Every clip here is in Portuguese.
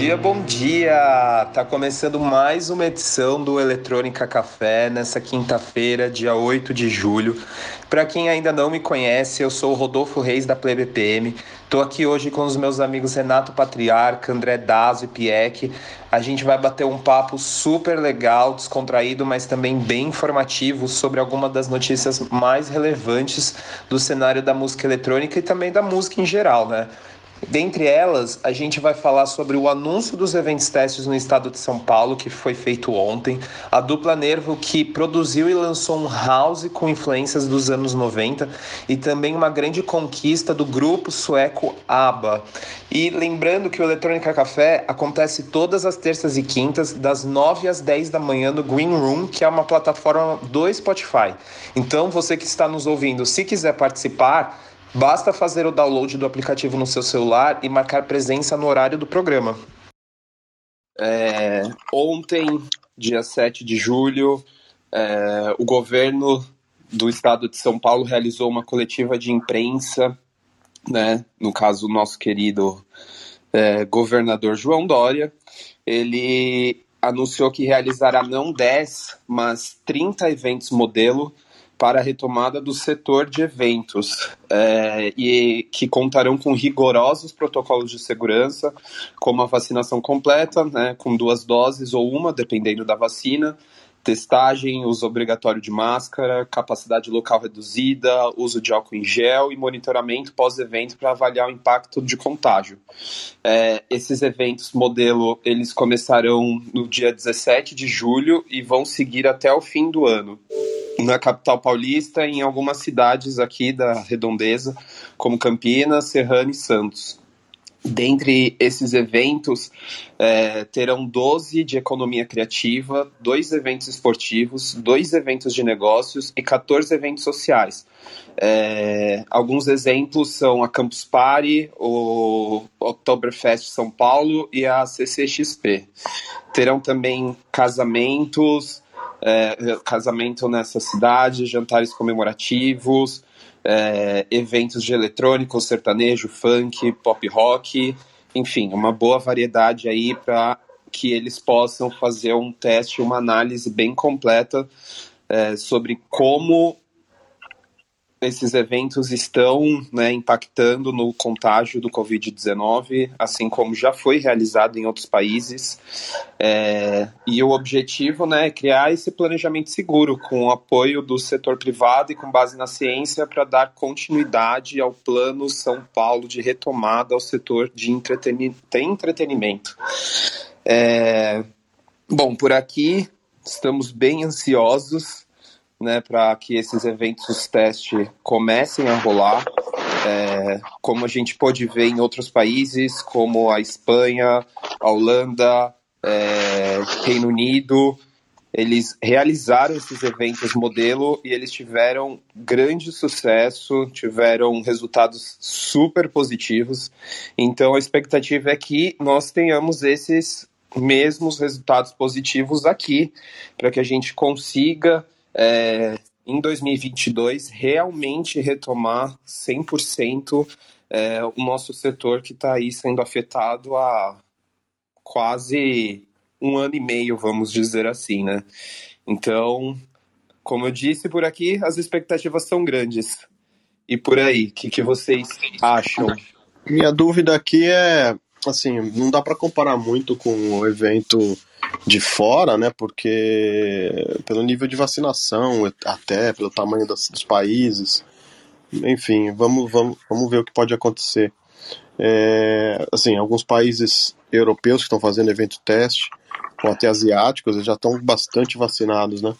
dia, bom dia! Tá começando mais uma edição do Eletrônica Café nessa quinta-feira, dia 8 de julho. Para quem ainda não me conhece, eu sou o Rodolfo Reis da Play BPM. Tô aqui hoje com os meus amigos Renato Patriarca, André Dazo e Pieck. A gente vai bater um papo super legal, descontraído, mas também bem informativo sobre alguma das notícias mais relevantes do cenário da música eletrônica e também da música em geral, né? Dentre elas, a gente vai falar sobre o anúncio dos eventos testes no estado de São Paulo, que foi feito ontem, a dupla Nervo, que produziu e lançou um house com influências dos anos 90, e também uma grande conquista do grupo sueco ABBA. E lembrando que o Eletrônica Café acontece todas as terças e quintas, das 9 às 10 da manhã no Green Room, que é uma plataforma do Spotify. Então, você que está nos ouvindo, se quiser participar, Basta fazer o download do aplicativo no seu celular e marcar presença no horário do programa. É, ontem, dia 7 de julho, é, o governo do estado de São Paulo realizou uma coletiva de imprensa, né, no caso, o nosso querido é, governador João Dória. Ele anunciou que realizará não 10, mas 30 eventos modelo para a retomada do setor de eventos é, e que contarão com rigorosos protocolos de segurança, como a vacinação completa, né, com duas doses ou uma, dependendo da vacina, testagem, uso obrigatório de máscara, capacidade local reduzida, uso de álcool em gel e monitoramento pós-evento para avaliar o impacto de contágio. É, esses eventos modelo eles começarão no dia 17 de julho e vão seguir até o fim do ano na capital paulista em algumas cidades aqui da redondeza, como Campinas, Serrano e Santos. Dentre esses eventos, é, terão 12 de economia criativa, dois eventos esportivos, dois eventos de negócios e 14 eventos sociais. É, alguns exemplos são a Campus Party, o Oktoberfest São Paulo e a CCXP. Terão também casamentos, é, casamento nessa cidade, jantares comemorativos, é, eventos de eletrônico, sertanejo, funk, pop rock, enfim, uma boa variedade aí para que eles possam fazer um teste, uma análise bem completa é, sobre como esses eventos estão né, impactando no contágio do Covid-19, assim como já foi realizado em outros países. É, e o objetivo né, é criar esse planejamento seguro, com o apoio do setor privado e com base na ciência, para dar continuidade ao Plano São Paulo de retomada ao setor de entretenimento. É, bom, por aqui estamos bem ansiosos né, para que esses eventos teste comecem a rolar. É, como a gente pode ver em outros países, como a Espanha, a Holanda, é, Reino Unido, eles realizaram esses eventos modelo e eles tiveram grande sucesso, tiveram resultados super positivos. Então a expectativa é que nós tenhamos esses mesmos resultados positivos aqui, para que a gente consiga é, em 2022 realmente retomar 100% é, o nosso setor que está aí sendo afetado há quase um ano e meio, vamos dizer assim, né? Então, como eu disse por aqui, as expectativas são grandes. E por aí, o que, que vocês acham? Minha dúvida aqui é, assim, não dá para comparar muito com o evento de fora, né? Porque pelo nível de vacinação, até pelo tamanho dos, dos países, enfim, vamos, vamos, vamos ver o que pode acontecer. É, assim, alguns países europeus que estão fazendo evento teste, ou até asiáticos, já estão bastante vacinados, né?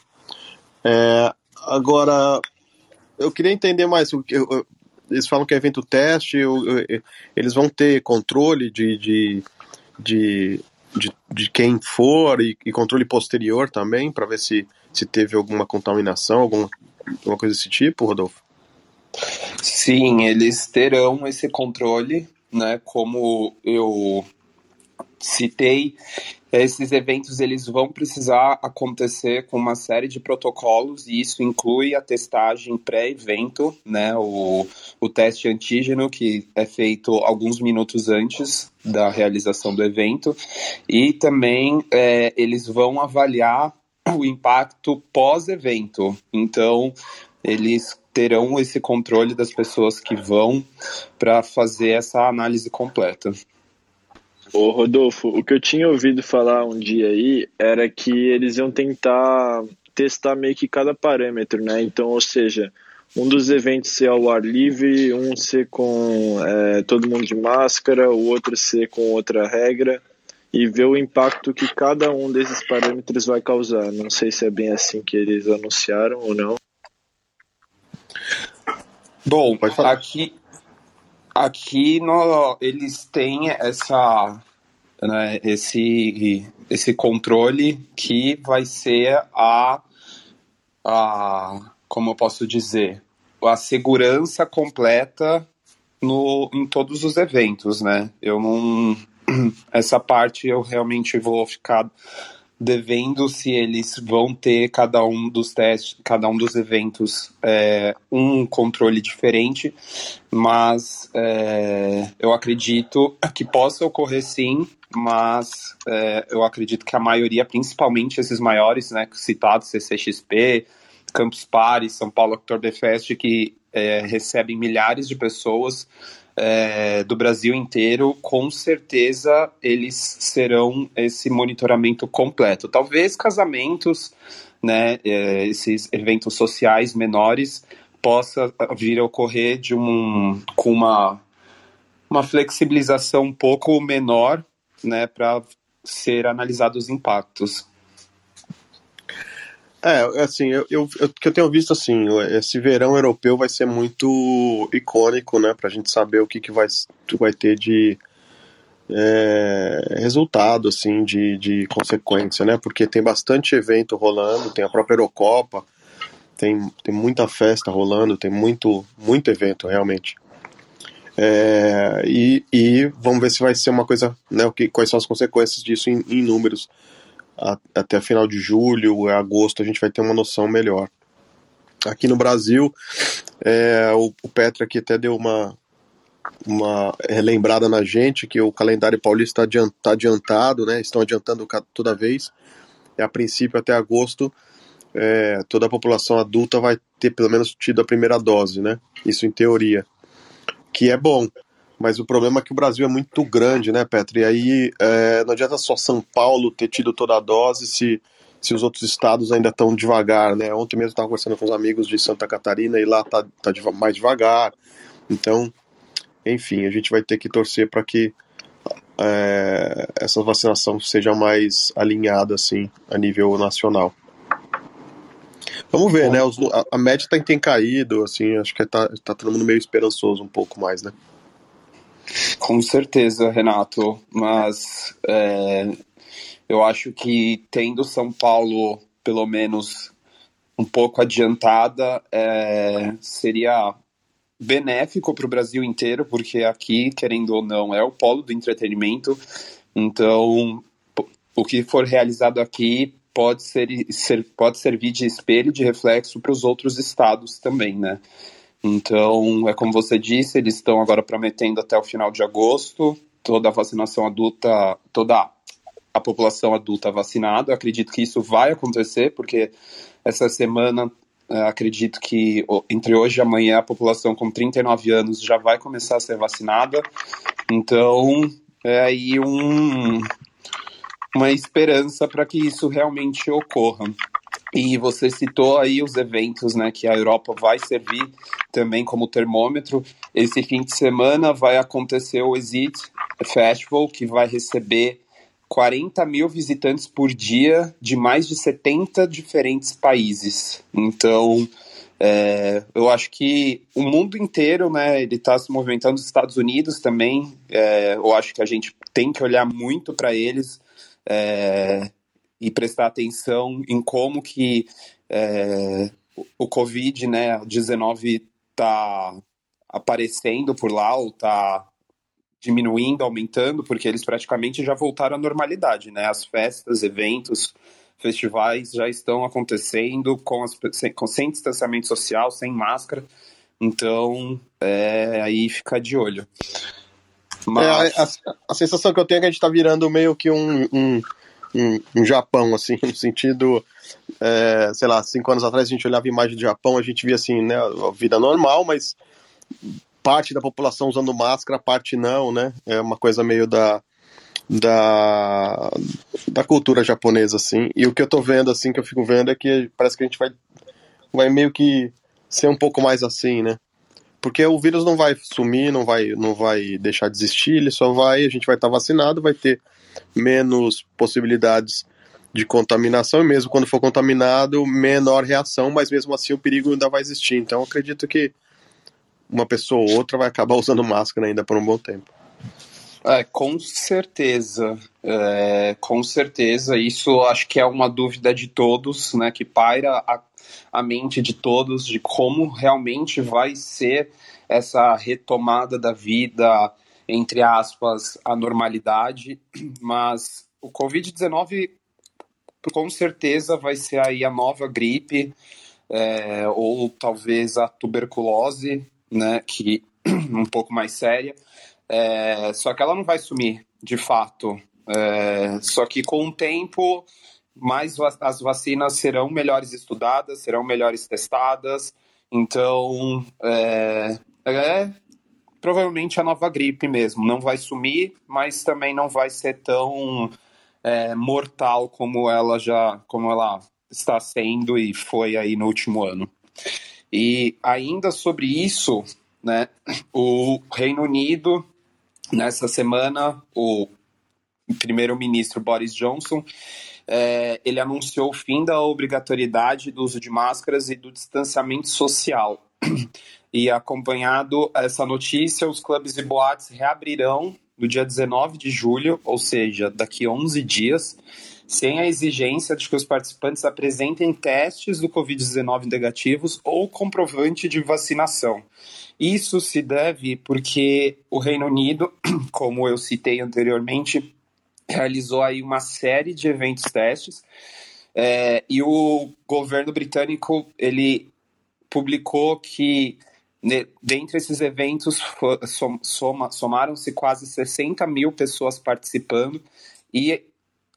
É, agora, eu queria entender mais. Eles falam que é evento teste, eles vão ter controle de, de, de de, de quem for e, e controle posterior também, para ver se, se teve alguma contaminação, alguma, coisa desse tipo, Rodolfo? Sim, eles terão esse controle, né? Como eu citei, esses eventos eles vão precisar acontecer com uma série de protocolos e isso inclui a testagem pré-evento, né, o, o teste antígeno que é feito alguns minutos antes da realização do evento e também é, eles vão avaliar o impacto pós-evento. Então, eles terão esse controle das pessoas que vão para fazer essa análise completa. Ô Rodolfo, o que eu tinha ouvido falar um dia aí era que eles iam tentar testar meio que cada parâmetro, né? Então, ou seja, um dos eventos ser ao ar livre, um ser com é, todo mundo de máscara, o outro ser com outra regra e ver o impacto que cada um desses parâmetros vai causar. Não sei se é bem assim que eles anunciaram ou não. Bom, aqui, aqui no, eles têm essa, né, esse, esse controle que vai ser a, a, como eu posso dizer, a segurança completa no, em todos os eventos, né? Eu não, essa parte eu realmente vou ficar devendo se eles vão ter cada um dos testes, cada um dos eventos é, um controle diferente, mas é, eu acredito que possa ocorrer sim, mas é, eu acredito que a maioria, principalmente esses maiores, né, citados, CCXP, Campus Party, São Paulo Oktoberfest, que é, recebem milhares de pessoas, é, do Brasil inteiro, com certeza eles serão esse monitoramento completo. Talvez casamentos, né, é, esses eventos sociais menores, possa vir a ocorrer de um, com uma, uma flexibilização um pouco menor, né, para ser analisados os impactos. É, assim, eu, eu, eu, que eu tenho visto assim, esse verão europeu vai ser muito icônico, né, pra gente saber o que, que vai, vai ter de é, resultado, assim, de, de consequência, né, porque tem bastante evento rolando, tem a própria Eurocopa, tem, tem muita festa rolando, tem muito, muito evento, realmente. É, e, e vamos ver se vai ser uma coisa, né, o que, quais são as consequências disso em, em números a, até final de julho, agosto, a gente vai ter uma noção melhor. Aqui no Brasil, é, o, o Petra aqui até deu uma, uma relembrada na gente que o calendário paulista está tá adiantado, né? Estão adiantando toda vez. E a princípio, até agosto, é, toda a população adulta vai ter pelo menos tido a primeira dose, né? Isso em teoria. Que é bom. Mas o problema é que o Brasil é muito grande, né, Petro? E aí é, não adianta só São Paulo ter tido toda a dose se, se os outros estados ainda estão devagar, né? Ontem mesmo estava conversando com os amigos de Santa Catarina e lá tá, tá mais devagar. Então, enfim, a gente vai ter que torcer para que é, essa vacinação seja mais alinhada, assim, a nível nacional. Vamos ver, né? Os, a, a, média tem, tem caído, assim, acho que tá, tá todo mundo meio esperançoso um pouco mais, né? Com certeza, Renato, mas é, eu acho que tendo São Paulo pelo menos um pouco adiantada é, seria benéfico para o Brasil inteiro, porque aqui, querendo ou não, é o polo do entretenimento. Então, o que for realizado aqui pode ser, ser pode servir de espelho, de reflexo para os outros estados também, né? Então, é como você disse, eles estão agora prometendo até o final de agosto toda a vacinação adulta, toda a população adulta vacinada. Eu acredito que isso vai acontecer, porque essa semana, é, acredito que entre hoje e amanhã, a população com 39 anos já vai começar a ser vacinada. Então, é aí um, uma esperança para que isso realmente ocorra. E você citou aí os eventos, né, que a Europa vai servir também como termômetro. Esse fim de semana vai acontecer o Exit Festival, que vai receber 40 mil visitantes por dia de mais de 70 diferentes países. Então, é, eu acho que o mundo inteiro, né, ele está se movimentando, os Estados Unidos também, é, eu acho que a gente tem que olhar muito para eles, é, e prestar atenção em como que é, o Covid, né, 19 está aparecendo por lá ou está diminuindo, aumentando, porque eles praticamente já voltaram à normalidade, né? As festas, eventos, festivais já estão acontecendo com, as, sem, com sem distanciamento social, sem máscara. Então, é, aí fica de olho. Mas... É, a, a, sensação que eu tenho é que a gente está virando meio que um, um, um, um Japão, assim, no sentido, é, sei lá, cinco anos atrás a gente olhava a imagem do Japão, a gente via assim, né, a vida normal, mas parte da população usando máscara, parte não, né? É uma coisa meio da, da, da cultura japonesa, assim. E o que eu tô vendo, assim, que eu fico vendo é que parece que a gente vai, vai meio que ser um pouco mais assim, né? Porque o vírus não vai sumir, não vai, não vai deixar de existir, ele só vai, a gente vai estar vacinado, vai ter menos possibilidades de contaminação, e mesmo quando for contaminado, menor reação, mas mesmo assim o perigo ainda vai existir. Então acredito que uma pessoa ou outra vai acabar usando máscara ainda por um bom tempo. É, com certeza, é, com certeza. Isso acho que é uma dúvida de todos, né? Que paira a, a mente de todos de como realmente vai ser essa retomada da vida, entre aspas, a normalidade. Mas o Covid-19 com certeza vai ser aí a nova gripe, é, ou talvez a tuberculose, né? Que um pouco mais séria. É, só que ela não vai sumir, de fato. É, só que com o tempo, mais as vacinas serão melhores estudadas, serão melhores testadas. Então, é, é provavelmente a nova gripe mesmo. Não vai sumir, mas também não vai ser tão é, mortal como ela já, como ela está sendo e foi aí no último ano. E ainda sobre isso, né, o Reino Unido Nessa semana, o primeiro-ministro Boris Johnson é, ele anunciou o fim da obrigatoriedade do uso de máscaras e do distanciamento social. E acompanhado essa notícia, os clubes e boates reabrirão no dia 19 de julho, ou seja, daqui 11 dias, sem a exigência de que os participantes apresentem testes do Covid-19 negativos ou comprovante de vacinação. Isso se deve porque o Reino Unido, como eu citei anteriormente, realizou aí uma série de eventos testes é, e o governo britânico ele publicou que dentre esses eventos soma, somaram-se quase 60 mil pessoas participando e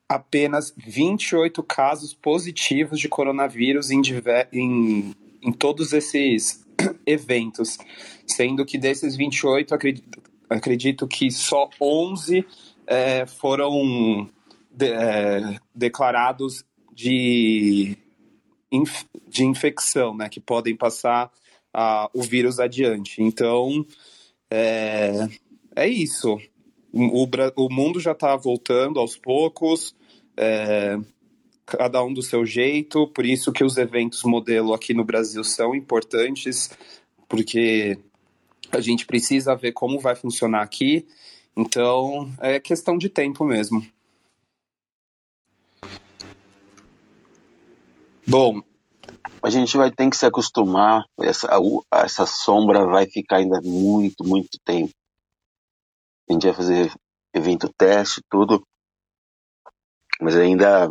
apenas 28 casos positivos de coronavírus em, em, em todos esses eventos sendo que desses 28, acredito, acredito que só 11 é, foram de, é, declarados de, de infecção, né, que podem passar a, o vírus adiante. Então, é, é isso. O, o mundo já está voltando aos poucos, é, cada um do seu jeito, por isso que os eventos modelo aqui no Brasil são importantes, porque a gente precisa ver como vai funcionar aqui. Então, é questão de tempo mesmo. Bom, a gente vai ter que se acostumar. Essa, essa sombra vai ficar ainda muito, muito tempo. A gente vai fazer evento teste, tudo. Mas ainda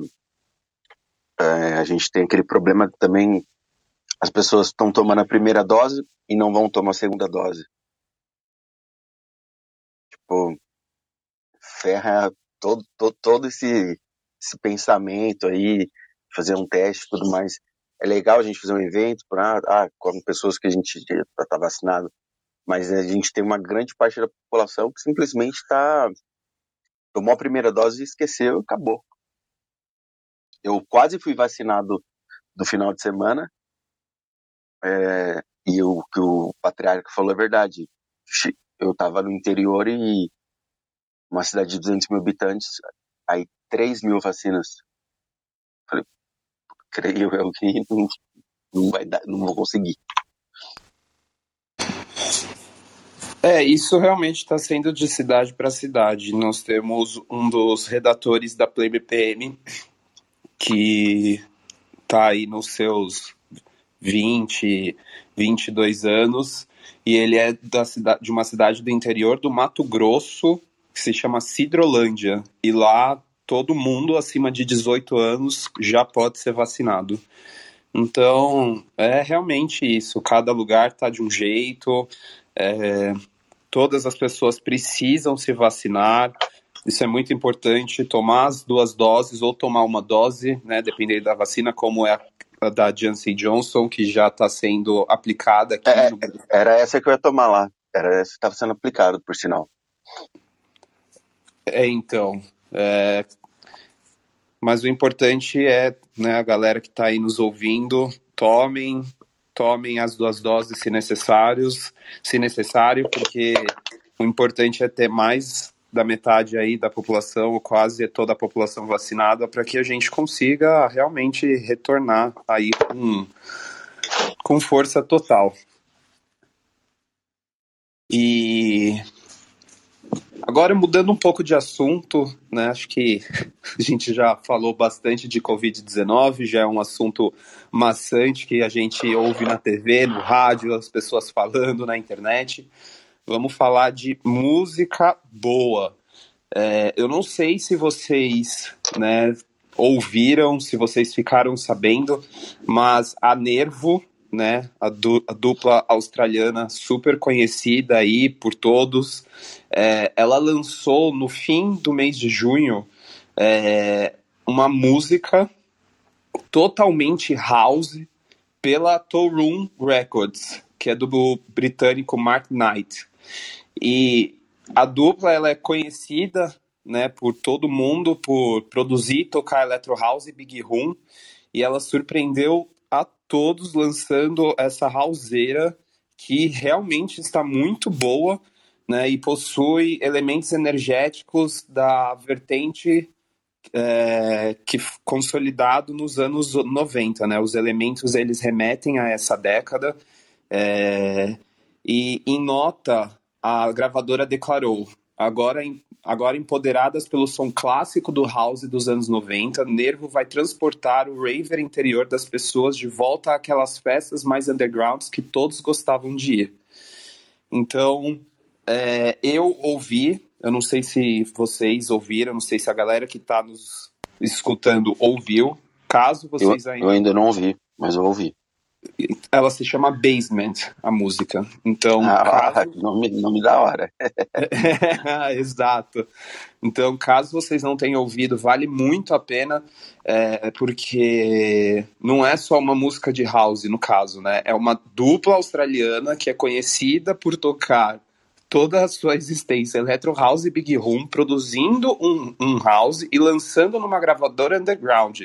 é, a gente tem aquele problema que também as pessoas estão tomando a primeira dose e não vão tomar a segunda dose. Tipo, ferra todo, todo, todo esse, esse pensamento aí, fazer um teste e tudo mais. É legal a gente fazer um evento para ah, com pessoas que a gente está vacinado, mas a gente tem uma grande parte da população que simplesmente está tomou a primeira dose e esqueceu acabou. Eu quase fui vacinado no final de semana é, e o que o patriarca falou é verdade. Eu estava no interior e uma cidade de 200 mil habitantes, aí 3 mil vacinas. Falei, creio eu que não, não vai dar, não vou conseguir. É, isso realmente está sendo de cidade para cidade. Nós temos um dos redatores da Play BPM que está aí nos seus 20, 22 anos, e ele é da cidade, de uma cidade do interior do Mato Grosso, que se chama Cidrolândia, e lá todo mundo acima de 18 anos já pode ser vacinado. Então, é realmente isso, cada lugar está de um jeito, é, todas as pessoas precisam se vacinar. Isso é muito importante, tomar as duas doses ou tomar uma dose, né, dependendo da vacina, como é a da Janssen Johnson, que já está sendo aplicada aqui É, no Brasil. Era essa que eu ia tomar lá. Era essa que estava sendo aplicado, por sinal. É, então. É, Mas o importante é, né, a galera que está aí nos ouvindo, tomem, tomem as duas doses se necessários, se necessário, porque o importante é ter mais da metade aí da população, ou quase toda a população vacinada, para que a gente consiga realmente retornar aí com, com força total. E Agora, mudando um pouco de assunto, né, acho que a gente já falou bastante de Covid-19, já é um assunto maçante que a gente ouve na TV, no rádio, as pessoas falando na internet. Vamos falar de música boa. É, eu não sei se vocês né, ouviram, se vocês ficaram sabendo, mas a Nervo, né, a, du a dupla australiana super conhecida aí por todos, é, ela lançou no fim do mês de junho é, uma música totalmente house pela Toolroom Records, que é do britânico Mark Knight. E a dupla ela é conhecida né, por todo mundo por produzir tocar Electro House e Big Room, e ela surpreendeu todos lançando essa houseira que realmente está muito boa né, e possui elementos energéticos da vertente é, que consolidado nos anos 90, né? Os elementos eles remetem a essa década é, e em nota a gravadora declarou agora agora empoderadas pelo som clássico do house dos anos 90, Nervo vai transportar o raver interior das pessoas de volta àquelas festas mais undergrounds que todos gostavam de ir. Então, é, eu ouvi, eu não sei se vocês ouviram, não sei se a galera que está nos escutando ouviu. Caso vocês eu, ainda. Eu ainda não ouvi, mas eu ouvi. Ela se chama Basement, a música. Então, ah, caso... nome, nome da hora. Exato. Então, caso vocês não tenham ouvido, vale muito a pena, é, porque não é só uma música de house, no caso, né? É uma dupla australiana que é conhecida por tocar toda a sua existência, Electro House e Big Room, produzindo um, um house e lançando numa gravadora underground.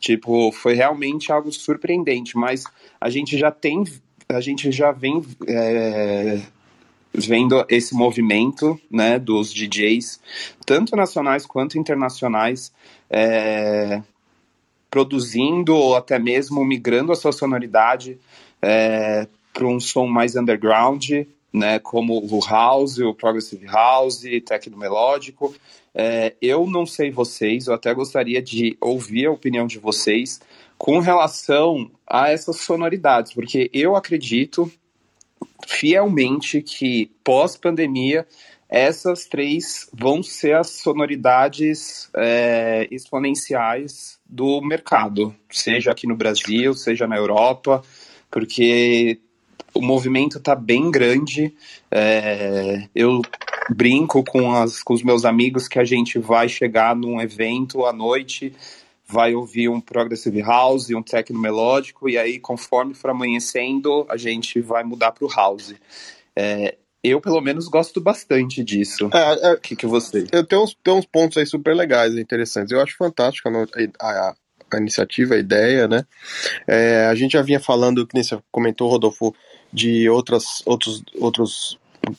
Tipo, foi realmente algo surpreendente, mas a gente já tem, a gente já vem é, vendo esse movimento, né, dos DJs, tanto nacionais quanto internacionais, é, produzindo ou até mesmo migrando a sua sonoridade é, para um som mais underground, né, como o house, o progressive house, techno melódico. É, eu não sei vocês, eu até gostaria de ouvir a opinião de vocês com relação a essas sonoridades, porque eu acredito fielmente que pós-pandemia essas três vão ser as sonoridades é, exponenciais do mercado, seja aqui no Brasil, seja na Europa, porque o movimento está bem grande. É, eu brinco com, as, com os meus amigos que a gente vai chegar num evento à noite, vai ouvir um progressive house, um techno melódico, e aí, conforme for amanhecendo, a gente vai mudar para o house. É, eu, pelo menos, gosto bastante disso. É, é, o que, que você? Eu tenho uns, tenho uns pontos aí super legais, interessantes. Eu acho fantástica a, a, a iniciativa, a ideia, né? É, a gente já vinha falando, que nem você comentou, Rodolfo, de outras, outros, outros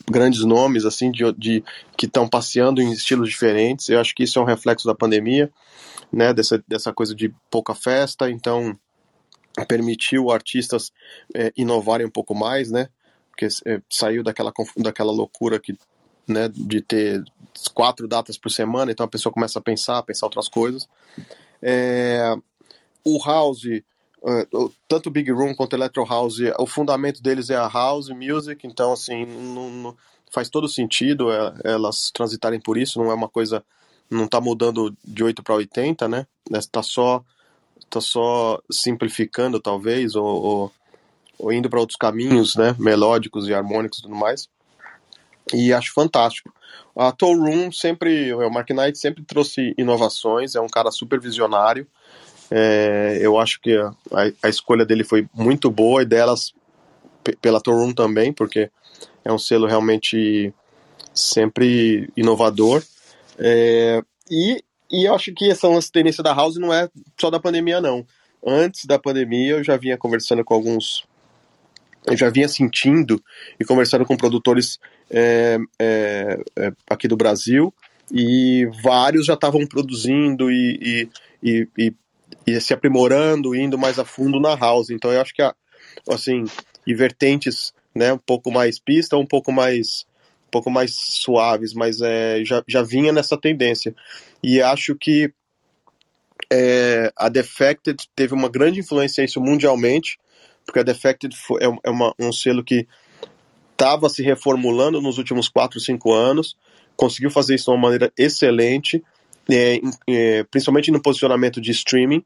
grandes nomes assim de, de que estão passeando em estilos diferentes. Eu acho que isso é um reflexo da pandemia, né? Dessa, dessa coisa de pouca festa, então permitiu artistas é, inovarem um pouco mais, né? Porque é, saiu daquela daquela loucura que né, de ter quatro datas por semana, então a pessoa começa a pensar, a pensar outras coisas. É, o house tanto o Big Room quanto Electro House, o fundamento deles é a house music, então assim, não, não faz todo sentido é, elas transitarem por isso, não é uma coisa, não está mudando de 8 para 80, né? Está só tá só simplificando talvez ou, ou, ou indo para outros caminhos, né, melódicos e harmônicos e tudo mais. e acho fantástico. A Toll Room sempre, o Mark Knight sempre trouxe inovações, é um cara super visionário. É, eu acho que a, a, escolha dele foi muito boa e delas pela Toll Room também, porque é um selo realmente sempre inovador. É, e, e eu acho que essa tendência da House não é só da pandemia, não. Antes da pandemia, eu já vinha conversando com alguns. Eu já vinha sentindo e conversando com produtores é, é, é, aqui do Brasil, e vários já estavam produzindo e, e, e, e, se aprimorando, indo mais a fundo na house. Então eu acho que, assim, e vertentes né, um pouco mais pista, um pouco mais um pouco mais suaves, mas é, já, já vinha nessa tendência. E acho que é, a Defected teve uma grande influência isso mundialmente, porque a Defected foi, é, é uma, um selo que estava se reformulando nos últimos 4, 5 anos, conseguiu fazer isso de uma maneira excelente, é, é, principalmente no posicionamento de streaming,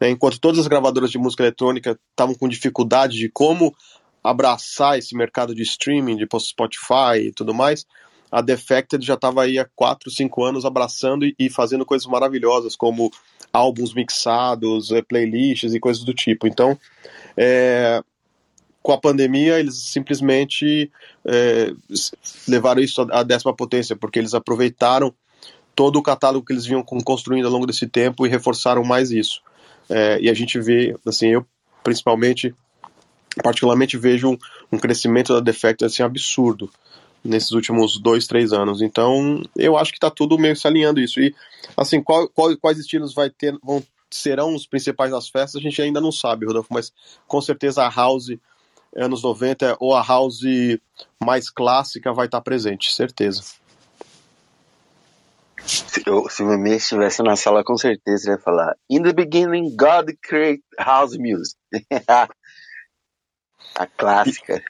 né, enquanto todas as gravadoras de música eletrônica estavam com dificuldade de como abraçar esse mercado de streaming, de Spotify e tudo mais, a Defected já estava aí há 4, 5 anos abraçando e, e, fazendo coisas maravilhosas, como álbuns mixados, é, playlists e coisas do tipo. Então, é, com a pandemia, eles simplesmente é, levaram isso à décima potência, porque eles aproveitaram todo o catálogo que eles vinham construindo ao longo desse tempo e reforçaram mais isso. É, e a gente vê, assim, eu principalmente particularmente vejo um, um crescimento da Defect assim absurdo nesses últimos dois, três anos. Então, eu acho que está tudo meio se alinhando isso. E, assim, qual, qual, quais estilos vai ter, vão, serão os principais das festas, a gente ainda não sabe, Rodolfo, mas com certeza a House anos 90 ou a House mais clássica vai estar tá presente, certeza. Se, eu, se o Mimi estivesse na sala, com certeza ele ia falar: In the beginning, God created house music. A clássica.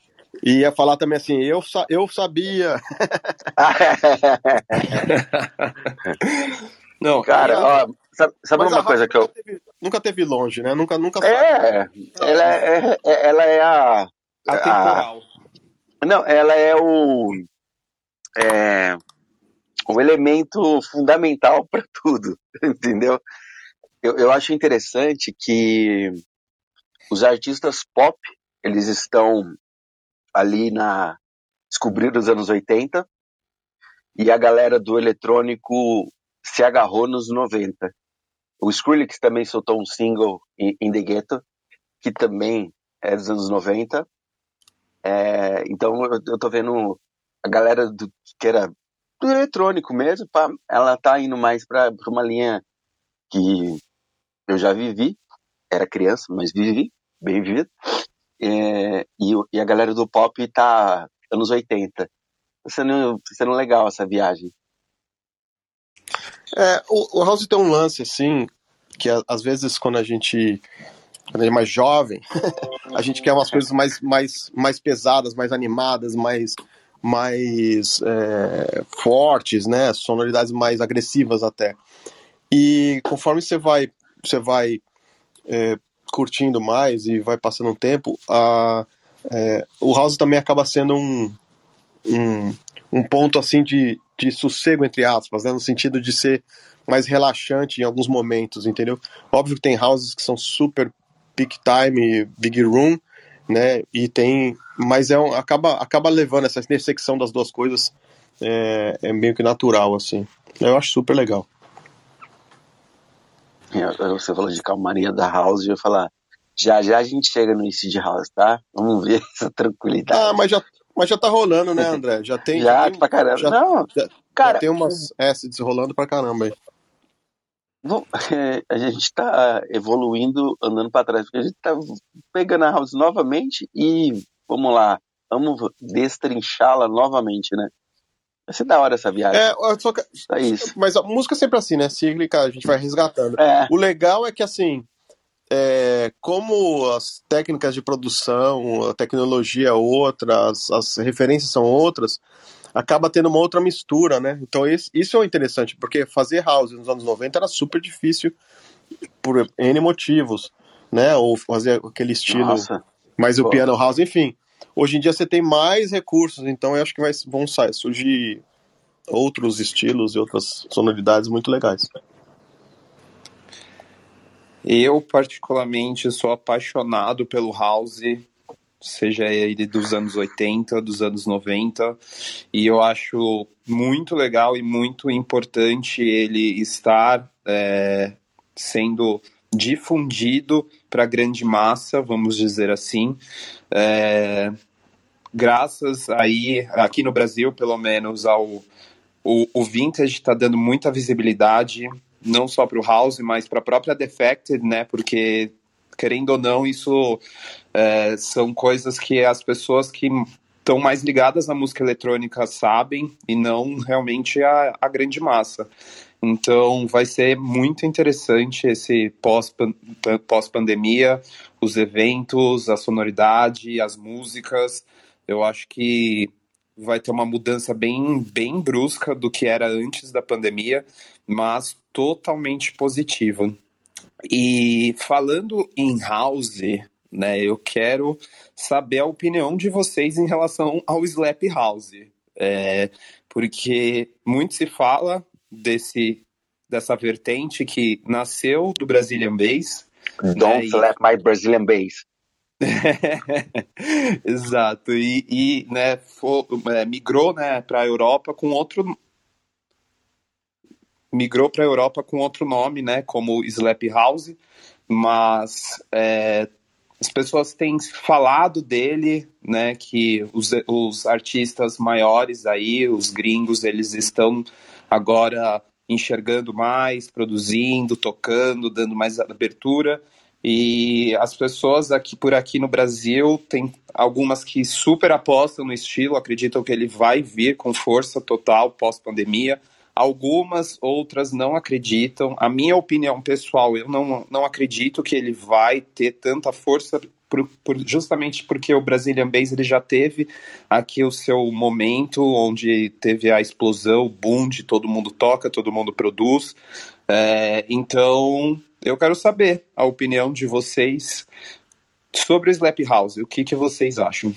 E ia falar também assim, eu, eu sabia. Não, cara, ó, sabe, sabe uma coisa que eu. Teve, nunca teve longe, né? Nunca, nunca É, ela é, é, ela é a. Atemporal. A, não, ela é o. É, o elemento fundamental para tudo, entendeu? Eu, eu acho interessante que os artistas pop eles estão ali na descobriram os anos 80 e a galera do eletrônico se agarrou nos 90. O Skrillex também soltou um single in the Ghetto, que também é dos anos 90. É, então eu, eu tô vendo a galera do, que era do eletrônico mesmo, pá, ela tá indo mais para uma linha que eu já vivi, era criança, mas vivi, bem vivido. É, e, e, a galera do pop tá anos 80. Tá sendo, tá sendo legal essa viagem. É, o, o House tem um lance, assim, que às vezes quando a gente, quando a gente é mais jovem, a gente quer umas coisas mais, mais, mais pesadas, mais animadas, mais, mais é, fortes, né? Sonoridades mais agressivas até. E conforme você vai, você vai é, curtindo mais e vai passando um tempo, a, é, o house também acaba sendo um, um, um ponto assim de, de sossego, entre aspas, né, no sentido de ser mais relaxante em alguns momentos, entendeu? Óbvio que tem houses que são super peak time, big room, né? E tem, mas é um, acaba acaba levando essa intersecção das duas coisas é, é meio que natural assim. Eu acho super legal. Você falou de calmaria da House eu falar, já já a gente chega no Seed House, tá? Vamos ver essa tranquilidade. Ah, mas já, mas já tá rolando, né, André? Já tem. já, já tem, pra caramba. Já, Não, já, cara. Já tem umas assets rolando pra caramba aí. Bom, a gente tá evoluindo, andando para trás, porque a gente tá pegando a House novamente e vamos lá, vamos destrinchá-la novamente, né? Vai ser da hora essa viagem. É, só que, é isso. Mas a música é sempre assim, né? Cíclica, a gente vai resgatando. É. O legal é que, assim, é, como as técnicas de produção, a tecnologia é outra, as, as, referências são outras, acaba tendo uma outra mistura, né? Então esse, isso é interessante, porque fazer house nos anos 90 era super difícil por N motivos, né? Ou fazer aquele estilo Nossa. mais o piano house, enfim. hoje em dia você tem mais recursos, então eu acho que vai, vão surgir outros estilos e outras sonoridades muito legais. Eu, particularmente, sou apaixonado pelo house, seja ele dos anos 80, dos anos 90, e eu acho muito legal e muito importante ele estar é, sendo difundido para a grande massa, vamos dizer assim. É, graças aí, aqui no Brasil, pelo menos, ao o, o Vintage está dando muita visibilidade, não só para o House, mas para a própria Defected, né? Porque, querendo ou não, isso é, são coisas que as pessoas que estão mais ligadas à música eletrônica sabem e não realmente a, a grande massa. Então, vai ser muito interessante esse pós-pandemia, os eventos, a sonoridade, as músicas. Eu acho que vai ter uma mudança bem, bem brusca do que era antes da pandemia, mas totalmente positiva. E falando em house, né, eu quero saber a opinião de vocês em relação ao Slap House. É, porque muito se fala desse dessa vertente que nasceu do Brazilian Bass. Don't né, slap my Brazilian Bass. Exato, e, e né, for, é, migrou né, para a Europa com outro. Migrou para a Europa com outro nome, né, como Slap House, mas é, as pessoas têm falado dele, né, que os, os artistas maiores aí, os gringos, eles estão agora enxergando mais, produzindo, tocando, dando mais abertura. E as pessoas aqui por aqui no Brasil tem algumas que super apostam no estilo, acreditam que ele vai vir com força total pós-pandemia. Algumas outras não acreditam. A minha opinião pessoal, eu não, não acredito que ele vai ter tanta força por, por, justamente porque o Brazilian Bass ele já teve aqui o seu momento onde teve a explosão, o boom de todo mundo toca, todo mundo produz. É, então, eu quero saber a opinião de vocês sobre o Slap House. O que, que vocês acham?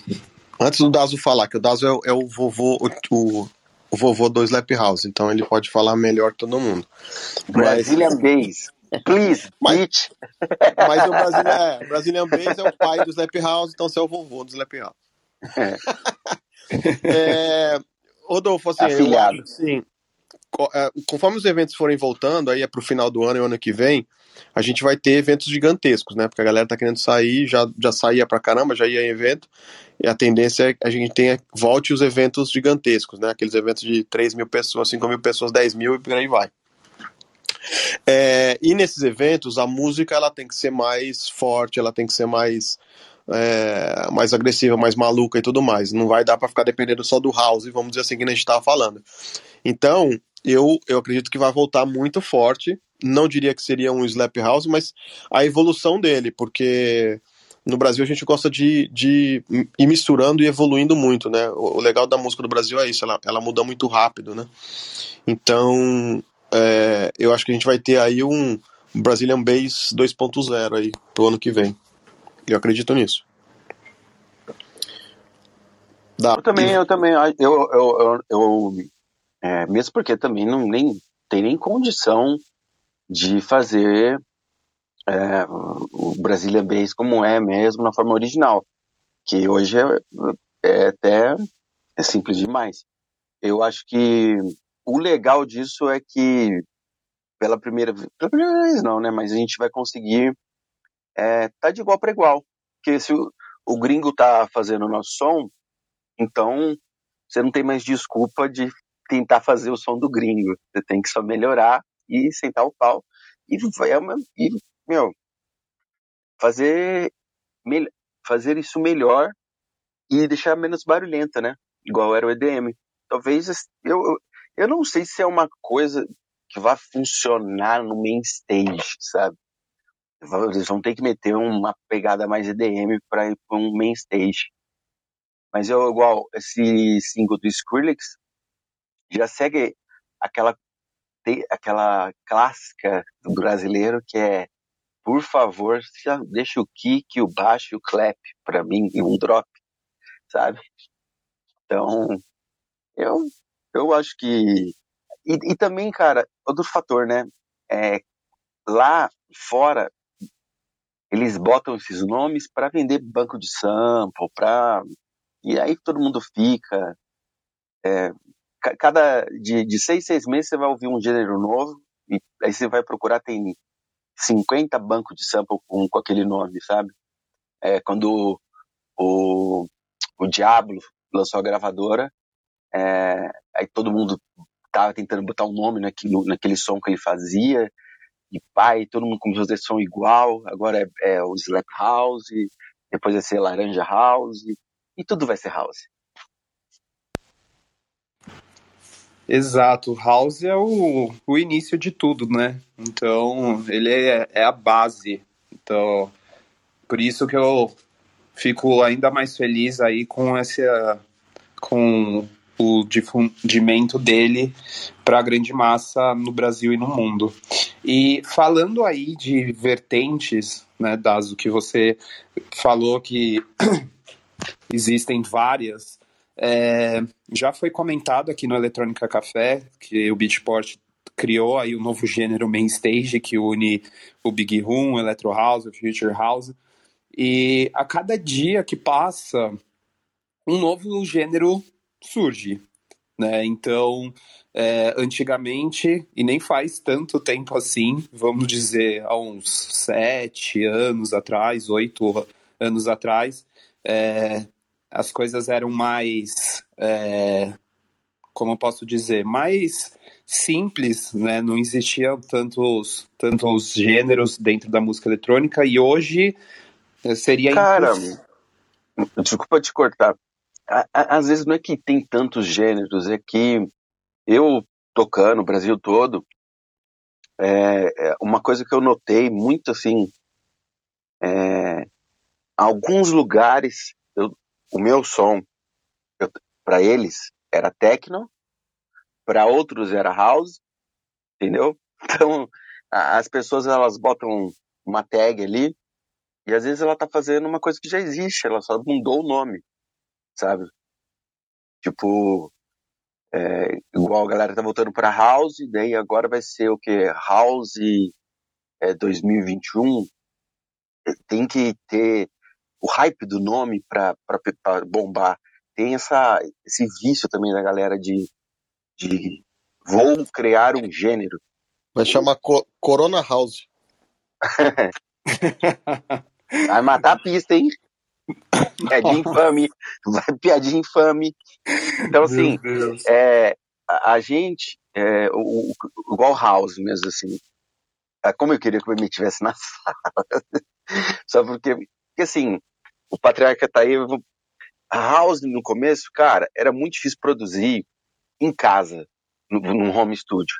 Antes do Dazo falar, que o Dazo é, é o vovô, o, vovô do Slap House, então ele pode falar melhor que todo mundo. Brazilian Bass. Please, mas, mas o Brazilian, é, Brazilian Bass é o pai do Slap House, então você é o vovô do Slap House. É. é, Rodolfo, assim, Afilhado. Eu, é, conforme os eventos forem voltando, aí é pro final do ano e ano que vem, a gente vai ter eventos gigantescos, né? Porque a galera tá querendo sair, já, já saía pra caramba, já ia em evento, e a tendência é que a gente tenha, volte os eventos gigantescos, né? Aqueles eventos de 3 mil pessoas, 5 mil pessoas, 10 mil e por aí vai. É, e nesses eventos, a música ela tem que ser mais forte, ela tem que ser mais, é, mais agressiva, mais maluca e tudo mais. Não vai dar para ficar dependendo só do house, vamos dizer assim, que a gente estava falando. Então, eu, eu acredito que vai voltar muito forte. Não diria que seria um slap house, mas a evolução dele, porque no Brasil a gente gosta de, de ir misturando e evoluindo muito, né? O, legal da música do Brasil é isso, ela, ela muda muito rápido, né? Então, é, eu acho que a gente vai ter aí um Brazilian Bass 2.0 aí pro ano que vem. Eu acredito nisso. Dá. Eu também, eu também, eu, eu, eu, eu é, mesmo porque também não nem, tem nem condição de fazer é, o Brazilian Bass como é mesmo na forma original, que hoje é, é até é simples demais. Eu acho que o legal disso é que pela primeira, pela primeira vez não, né? Mas a gente vai conseguir é, tá de igual para igual. Porque se o, o gringo tá fazendo o nosso som, então você não tem mais desculpa de tentar fazer o som do gringo. Você tem que só melhorar e sentar o pau. E, é uma, e meu, fazer, fazer isso melhor e deixar menos barulhenta, né? Igual era o EDM. Talvez eu, eu não sei se é uma coisa que vai funcionar no main stage, sabe? Eles vão ter que meter uma pegada mais EDM para ir para um main stage. Mas eu, igual esse single do Skrillex, já segue aquela, aquela clássica do brasileiro que é por favor, deixa o kick, o baixo e o clap para mim em um drop. sabe? Então, eu, eu acho que. E, e também, cara, outro fator, né? É, lá fora, eles botam esses nomes para vender banco de sample, para e aí todo mundo fica. É, cada de, de seis, seis meses você vai ouvir um gênero novo e aí você vai procurar tem 50 bancos de sample com, com aquele nome, sabe? É, quando o, o Diablo lançou a gravadora, é, aí todo mundo tava tentando botar um nome naquilo, naquele som que ele fazia, e pai, todo mundo começou a fazer som igual, agora é, é o Slap House, depois vai ser Laranja House, e tudo vai ser House. Exato, House é o, o início de tudo, né? Então, ele é, é a base. Então, por isso que eu fico ainda mais feliz aí com essa com o difundimento dele para a grande massa no Brasil e no mundo. E falando aí de vertentes, né, das o que você falou que existem várias, é, já foi comentado aqui no Eletrônica Café que o Beatport criou aí um novo gênero main stage que une o Big Room, o Electro House, o Future House. E a cada dia que passa, um novo gênero surge. Né? Então, é, antigamente, e nem faz tanto tempo assim, vamos dizer, há uns sete anos atrás, oito anos atrás, é, as coisas eram mais, é, como eu posso dizer, mais simples, né? Não existiam tantos, tantos gêneros dentro da música eletrônica e hoje é, seria Cara, desculpa te cortar. Às vezes não é que tem tantos gêneros, é que eu tocando o Brasil todo, é, é uma coisa que eu notei muito assim, é, alguns lugares o meu som, para eles, era techno, para outros era house, entendeu? Então, as pessoas elas botam uma tag ali e às vezes ela tá fazendo uma coisa que já existe, ela só mudou o nome, sabe? Tipo, é, igual a galera tá voltando para house, daí agora vai ser o que? House é, 2021. Tem que ter o hype do nome para bombar. Tem essa, esse vício também da galera de, de vou criar um gênero. Vai chamar Co Corona House. Vai matar a pista, hein? Piadinha infame. Vai piadinha infame. Então, assim, é, a, a, gente, é, o, o, igual House mesmo, assim. É, como eu queria que o me tivesse na sala. Só porque porque assim, o Patriarca tá aí. A House no começo, cara, era muito difícil produzir em casa, num home studio.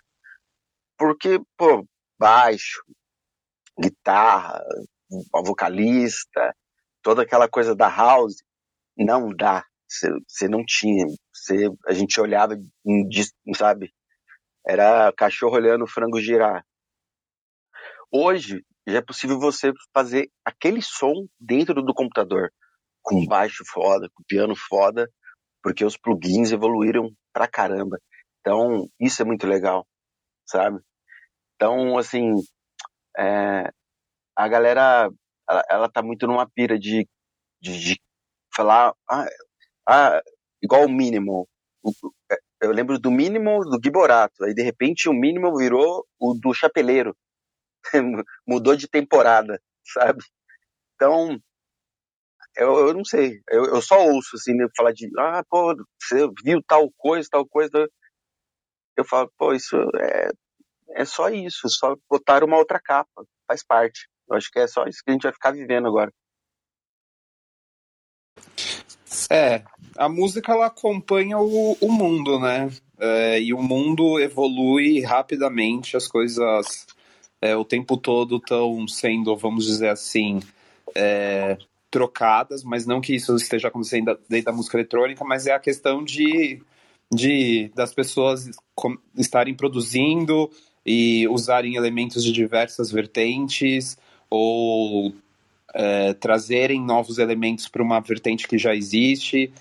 Porque, pô, baixo, guitarra, vocalista, toda aquela coisa da house, não dá. Você não tinha. Cê, a gente olhava, sabe? Era cachorro olhando o frango girar. Hoje, já é possível você fazer aquele som dentro do computador, com baixo foda, com piano foda, porque os plugins evoluíram pra caramba. Então, isso é muito legal, sabe? Então, assim, é, a galera, ela, ela, tá muito numa pira de, de, de falar, ah, ah, igual o mínimo. Eu lembro do mínimo do Giborato, aí de repente o mínimo virou o do Chapeleiro. mudou de temporada, sabe? Então, eu, eu não sei, eu, eu só ouço assim, né, falar de, ah, pô, você viu tal coisa, tal coisa. Eu falo, pô, isso é, é só isso, só botar uma outra capa, faz parte. Eu acho que é só isso que a gente vai ficar vivendo agora. É, a música ela acompanha o, o mundo, né? É, e o mundo evolui rapidamente, as coisas é, o tempo todo estão sendo, vamos dizer assim, é, trocadas, mas não que isso esteja acontecendo dentro da música eletrônica, mas é a questão de, de das pessoas estarem produzindo e usarem elementos de diversas vertentes ou é, trazerem novos elementos para uma vertente que já existe.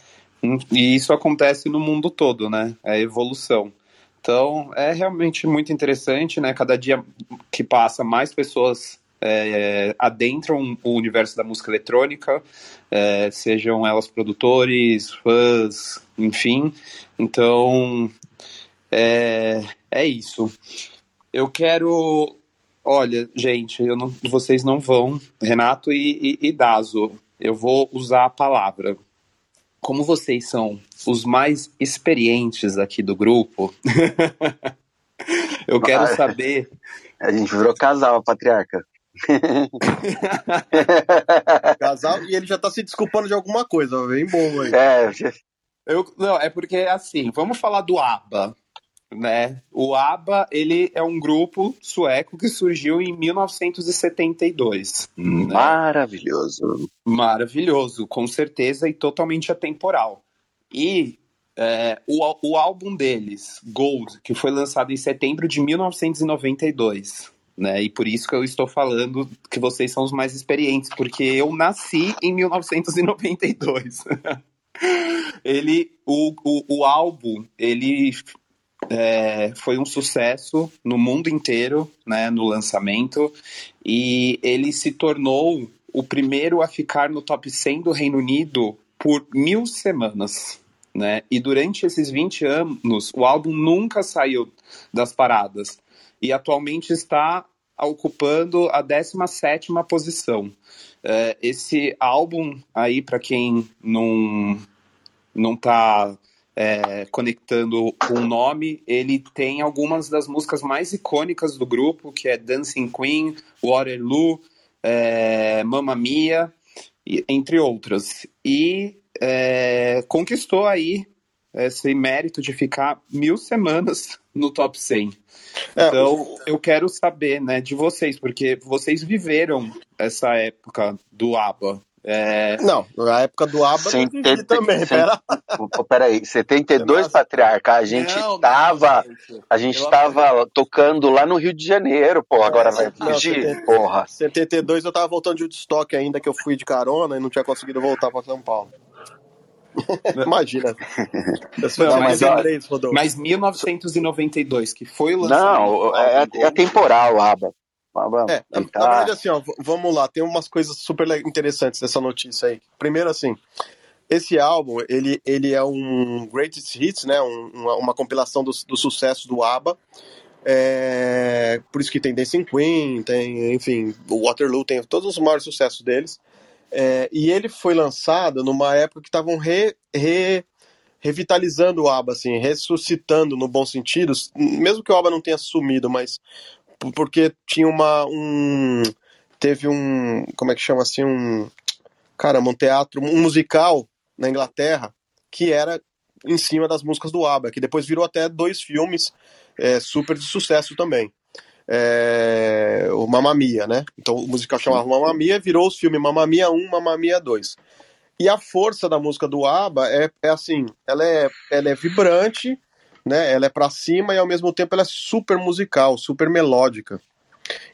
E isso acontece no mundo todo, né? É evolução. Então, é realmente muito interessante, né? Cada dia que passa, mais pessoas é, adentram o universo da música eletrônica, é, sejam elas produtores, fãs, enfim. Então, é, é isso. Eu quero. Olha, gente, não, vocês não vão, Renato e, e, e Dazo, eu vou usar a palavra. Como vocês são os mais experientes aqui do grupo, eu quero saber. A gente virou casal, patriarca. Casal, e ele já tá se desculpando de alguma coisa, bem bom aí. É, Eu, não, é porque, assim, vamos falar do ABBA, né? O ABBA, ele é um grupo sueco que surgiu em 1972. né? maravilhoso. Maravilhoso, com certeza, e totalmente atemporal. E é, o, o álbum deles, Gold, que foi lançado em setembro de 1992, né? E por isso que eu estou falando que vocês são os mais experientes, porque eu nasci em 1992. ele, o, o, o álbum, ele é, foi um sucesso no mundo inteiro, né, no lançamento, e ele se tornou o primeiro a ficar no top 100 do Reino Unido por mil semanas. Né? E durante esses 20 anos, o álbum nunca saiu das paradas. E atualmente está ocupando a 17ª posição. É, esse álbum aí, para quem não não está é, conectando com o nome, ele tem algumas das músicas mais icônicas do grupo, que é Dancing Queen, Waterloo, é, Mamma Mia, entre outras. E é, conquistou aí esse mérito de ficar mil semanas no top 100. É, Então, eu quero saber, né, de vocês, porque vocês viveram essa época do ABBA. É, Não, na época do ABBA eu vivi Setenta- também, cent- pera. Pô, Peraí, 72 Nossa. patriarca, a gente não, não, tava. gente. A gente Eu tava tocando lá no Rio de Janeiro, pô. Agora vai Não, fugir? 70. Porra. 72 eu tava voltando de Woodstock ainda, que eu fui de carona e não tinha conseguido voltar pra São Paulo. Imagina. Não, mas 93, Rodolfo. Mas 1992, que foi o lançamento. Não, do é, é temporal, Aba. É, na, verdade, assim, ó, vamos lá, tem umas coisas super interessantes dessa notícia aí. Primeiro, assim, esse álbum, ele, ele é um greatest hits, né, um- uma, uma compilação dos, dos sucessos do ABBA, é, por isso que tem Dancing Queen, tem, enfim, o Waterloo, tem todos os maiores sucessos deles, É, e ele foi lançado numa época que estavam re, re- revitalizando o ABBA, assim, ressuscitando no bom sentido, mesmo que o ABBA não tenha sumido, mas porque tinha uma um teve um como é que chama assim um caramba, um teatro um musical na Inglaterra que era em cima das músicas do ABBA que depois virou até dois filmes é, super de sucesso também é, o Mamma Mia, né? Então o musical chamava Mamma Mia, virou os filmes Mamma Mia 1, Mamma Mia 2. E a força da música do ABBA é, é assim, ela é, ela é vibrante, né? Ela é pra cima e ao mesmo tempo ela é super musical, super melódica.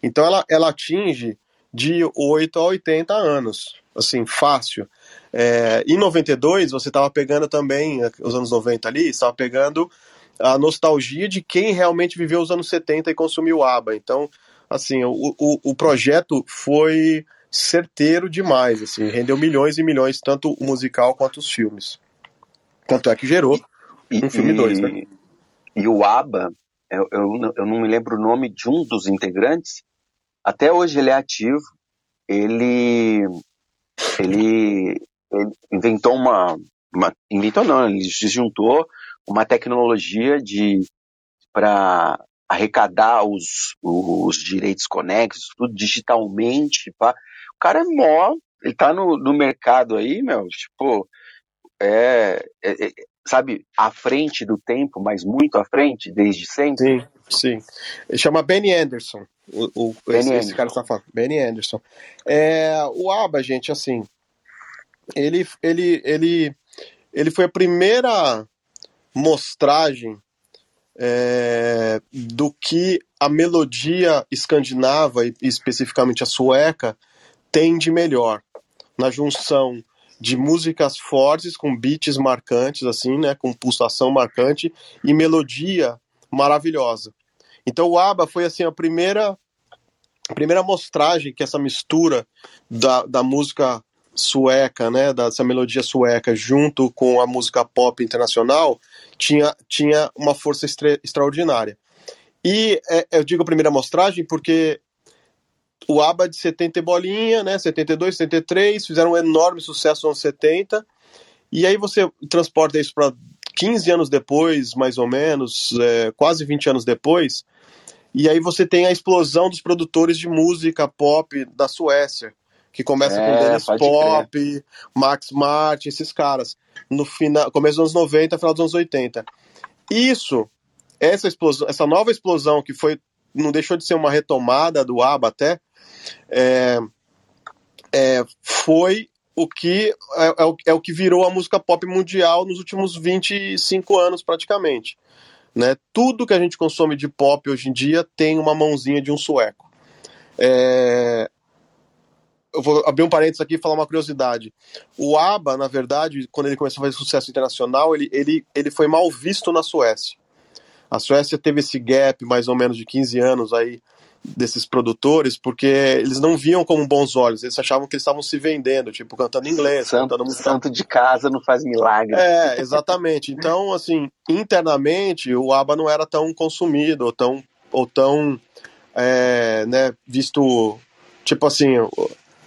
Então ela, ela atinge de 8 a 80 anos, assim, fácil. É, em 92 você estava pegando também, os anos 90 ali, estava pegando a nostalgia de quem realmente viveu os anos 70 e consumiu ABBA. Então, assim, o, o, o projeto foi certeiro demais, assim, rendeu milhões e milhões, tanto o musical quanto os filmes. Tanto é que gerou E, um filme e- dois, né? E o ABBA, eu, eu, não- eu não me lembro o nome de um dos integrantes, até hoje ele é ativo, ele, ele, ele inventou uma, uma- Inventou não, ele juntou uma tecnologia de para arrecadar os, os direitos conexos, tudo digitalmente. Pá. O cara é mó, ele tá no, no mercado aí, meu, tipo, é, é- é- sabe, à frente do tempo, mas muito à frente, desde sempre. Sim, sim. Ele chama Benny Anderson. O, o- Benny esse, Anderson. cara está falando. Benny Anderson. É, o ABBA, gente, assim, ele, ele, ele, ele foi a primeira mostragem é, do que a melodia escandinava, e especificamente a sueca, tem de melhor na junção de músicas fortes com beats marcantes assim, né, com pulsação marcante e melodia maravilhosa. Então o ABBA foi assim a primeira a primeira mostragem que essa mistura da, da música sueca, né, dessa melodia sueca, junto com a música pop internacional, tinha, tinha uma força extra, extraordinária. E é, eu digo a primeira mostragem porque o ABBA de 70 e bolinha, né, 72, 73, fizeram um enorme sucesso nos anos 70, e aí você transporta isso para 15 anos depois, mais ou menos, é, quase 20 anos depois, e aí você tem a explosão dos produtores de música pop da Suécia, que começa é, com Dennis Pop, crer. Max Martin, esses caras, no final, começo dos anos 90, final dos anos 80. Isso, essa explosão, essa nova explosão que foi, não deixou de ser uma retomada do ABBA até, é, é, foi o que é, é, o, é o que virou a música pop mundial nos últimos 25 anos praticamente. Né? Tudo que a gente consome de pop hoje em dia tem uma mãozinha de um sueco. É... Eu vou abrir um parênteses aqui e falar uma curiosidade. O ABBA, na verdade, quando ele começou a fazer sucesso internacional, ele, ele, ele foi mal visto na Suécia. A Suécia teve esse gap mais ou menos de 15 anos aí desses produtores, porque eles não viam como bons olhos, eles achavam que eles estavam se vendendo, tipo, cantando inglês, santo, cantando música. Santo de casa não faz milagre. É, exatamente. Então, assim, internamente, o ABBA não era tão consumido, ou tão, ou tão é, né, visto, tipo assim, o,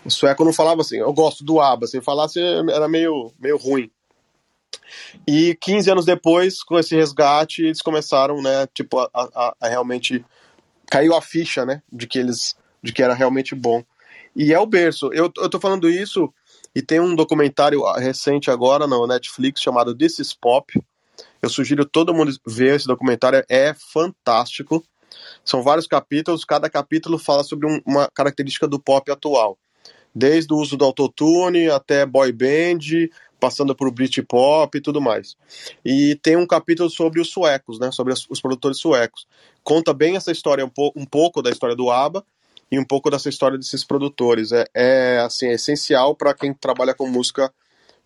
o sueco não falava assim, eu gosto do ABBA, se falasse era meio, meio ruim. E 15 anos depois, com esse resgate, eles começaram, né, tipo, a, a, a realmente caiu a ficha, né, de que eles, de que era realmente bom. E é o berço. Eu, eu tô falando isso e tem um documentário recente agora na Netflix chamado This is Pop. Eu sugiro todo mundo ver esse documentário, é fantástico. São vários capítulos, cada capítulo fala sobre um, uma característica do pop atual. Desde o uso do autotune até boy band, passando por Britpop e tudo mais. E tem um capítulo sobre os suecos, né, sobre os produtores suecos. Conta bem essa história, um, po um pouco da história do ABBA e um pouco dessa história desses produtores. É, é assim, é essencial para quem trabalha com música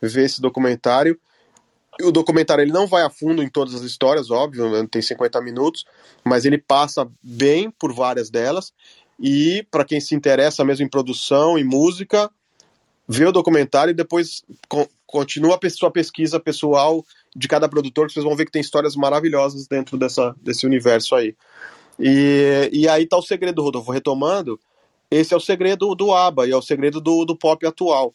ver esse documentário. O documentário ele não vai a fundo em todas as histórias, óbvio, né, tem 50 minutos, mas ele passa bem por várias delas. E para quem se interessa mesmo em produção e música, vê o documentário e depois continua a sua pesquisa pessoal de cada produtor, que vocês vão ver que tem histórias maravilhosas dentro dessa, desse universo aí. E, e aí tá o segredo, Rodolfo, retomando, esse é o segredo do ABBA e é o segredo do, do pop atual.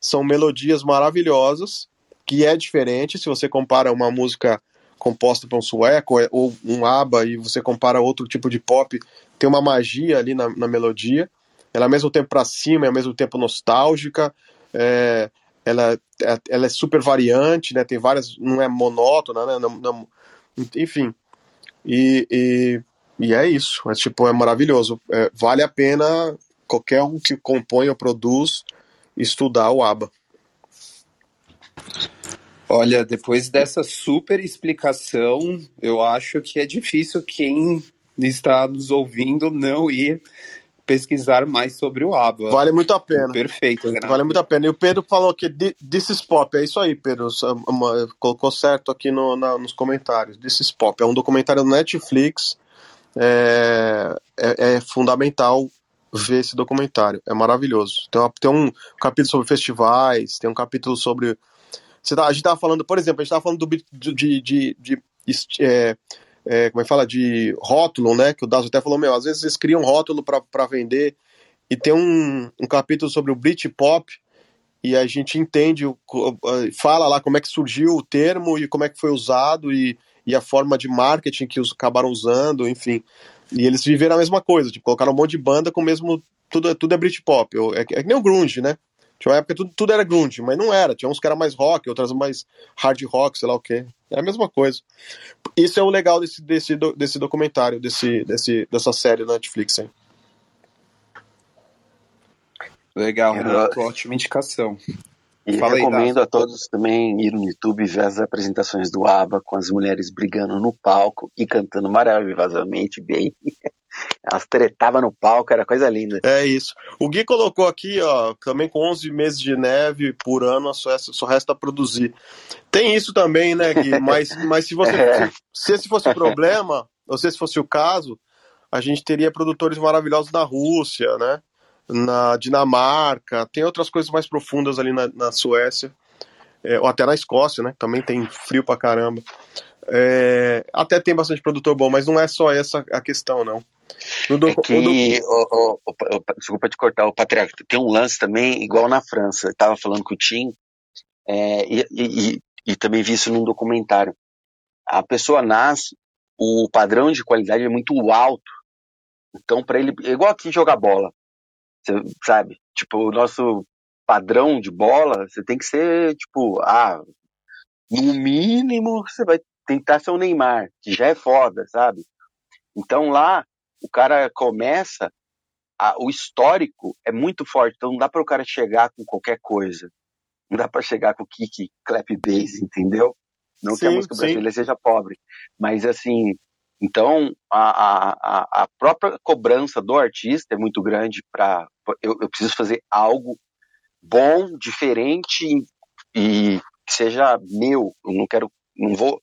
São melodias maravilhosas, que é diferente se você compara uma música composta por um sueco ou um ABBA e você compara outro tipo de pop, tem uma magia ali na, na melodia. Ela é ao mesmo tempo para cima, é ao mesmo tempo nostálgica, é, ela, ela é super variante, né? Tem várias, não é monótona, né? Não, não, enfim, e, e, e, é isso. É tipo, é maravilhoso. É, vale a pena qualquer um que compõe ou produz estudar o ABA. Olha, depois dessa super explicação, eu acho que é difícil quem está nos ouvindo não ir pesquisar mais sobre o ABBA. Vale muito a pena. Perfeito, Renato. Vale muito a pena. E o Pedro falou que This is Pop, é isso aí, Pedro. Colocou certo aqui no, na, nos comentários. This is Pop. É um documentário do Netflix. É, é, é fundamental ver esse documentário. É maravilhoso. Tem, uma, tem um capítulo sobre festivais, tem um capítulo sobre. Tá, a gente estava falando, por exemplo, a gente estava falando do, de, de, de, de é, é, como é que fala, de rótulo, né? Que o Dazo até falou, meu, às vezes eles criam rótulo para vender. E tem um, um capítulo sobre o Britpop, e a gente entende, fala lá como é que surgiu o termo e como é que foi usado e, e a forma de marketing que os acabaram usando, enfim. E eles viveram a mesma coisa, tipo, colocaram um monte de banda com o mesmo. Tudo, tudo é Britpop. É, é que nem o Grunge, né? Tinha uma época que tudo, tudo era grunge, mas não era. Tinha uns que era mais rock, outras mais hard rock, sei lá o quê. É a mesma coisa. Isso é o legal desse, desse, desse documentário, desse, desse, dessa série da Netflix aí. Legal, Renato, ótima indicação. E Fala recomendo aí, a todos também ir no YouTube e ver as apresentações do ABBA com as mulheres brigando no palco e cantando maravilhosamente bem. Elas tretavam no palco, era coisa linda. É isso. O Gui colocou aqui, ó, também com 11 meses de neve por ano, só, só resta produzir. Tem isso também, né, Gui? Mas, mas se você. É. Se esse fosse o problema, ou se esse fosse o caso, a gente teria produtores maravilhosos na Rússia, né? Na Dinamarca, tem outras coisas mais profundas ali na, na Suécia, é, ou até na Escócia, né? Também tem frio pra caramba. É, até tem bastante produtor bom, mas não é só essa a questão, não. Do, é que, do... O, o, o, desculpa te cortar, o Patriarca, tem um lance também igual na França. Eu tava falando com o Tim, é, e, e, e, também vi isso num documentário. A pessoa nasce, o padrão de qualidade é muito alto. Então, para ele, é igual aqui jogar bola. Você sabe? Tipo, o nosso padrão de bola, você tem que ser, tipo, ah, no mínimo você vai tentar ser o Neymar, que já é foda, sabe? Então lá o cara começa, a, o histórico é muito forte, então não dá para o cara chegar com qualquer coisa. Não dá para chegar com kick, clap bass, entendeu? Não sim, que a música sim. brasileira seja pobre, mas assim, então a, a, a própria cobrança do artista é muito grande para eu, eu preciso fazer algo bom, diferente e que seja meu. Eu não quero, não vou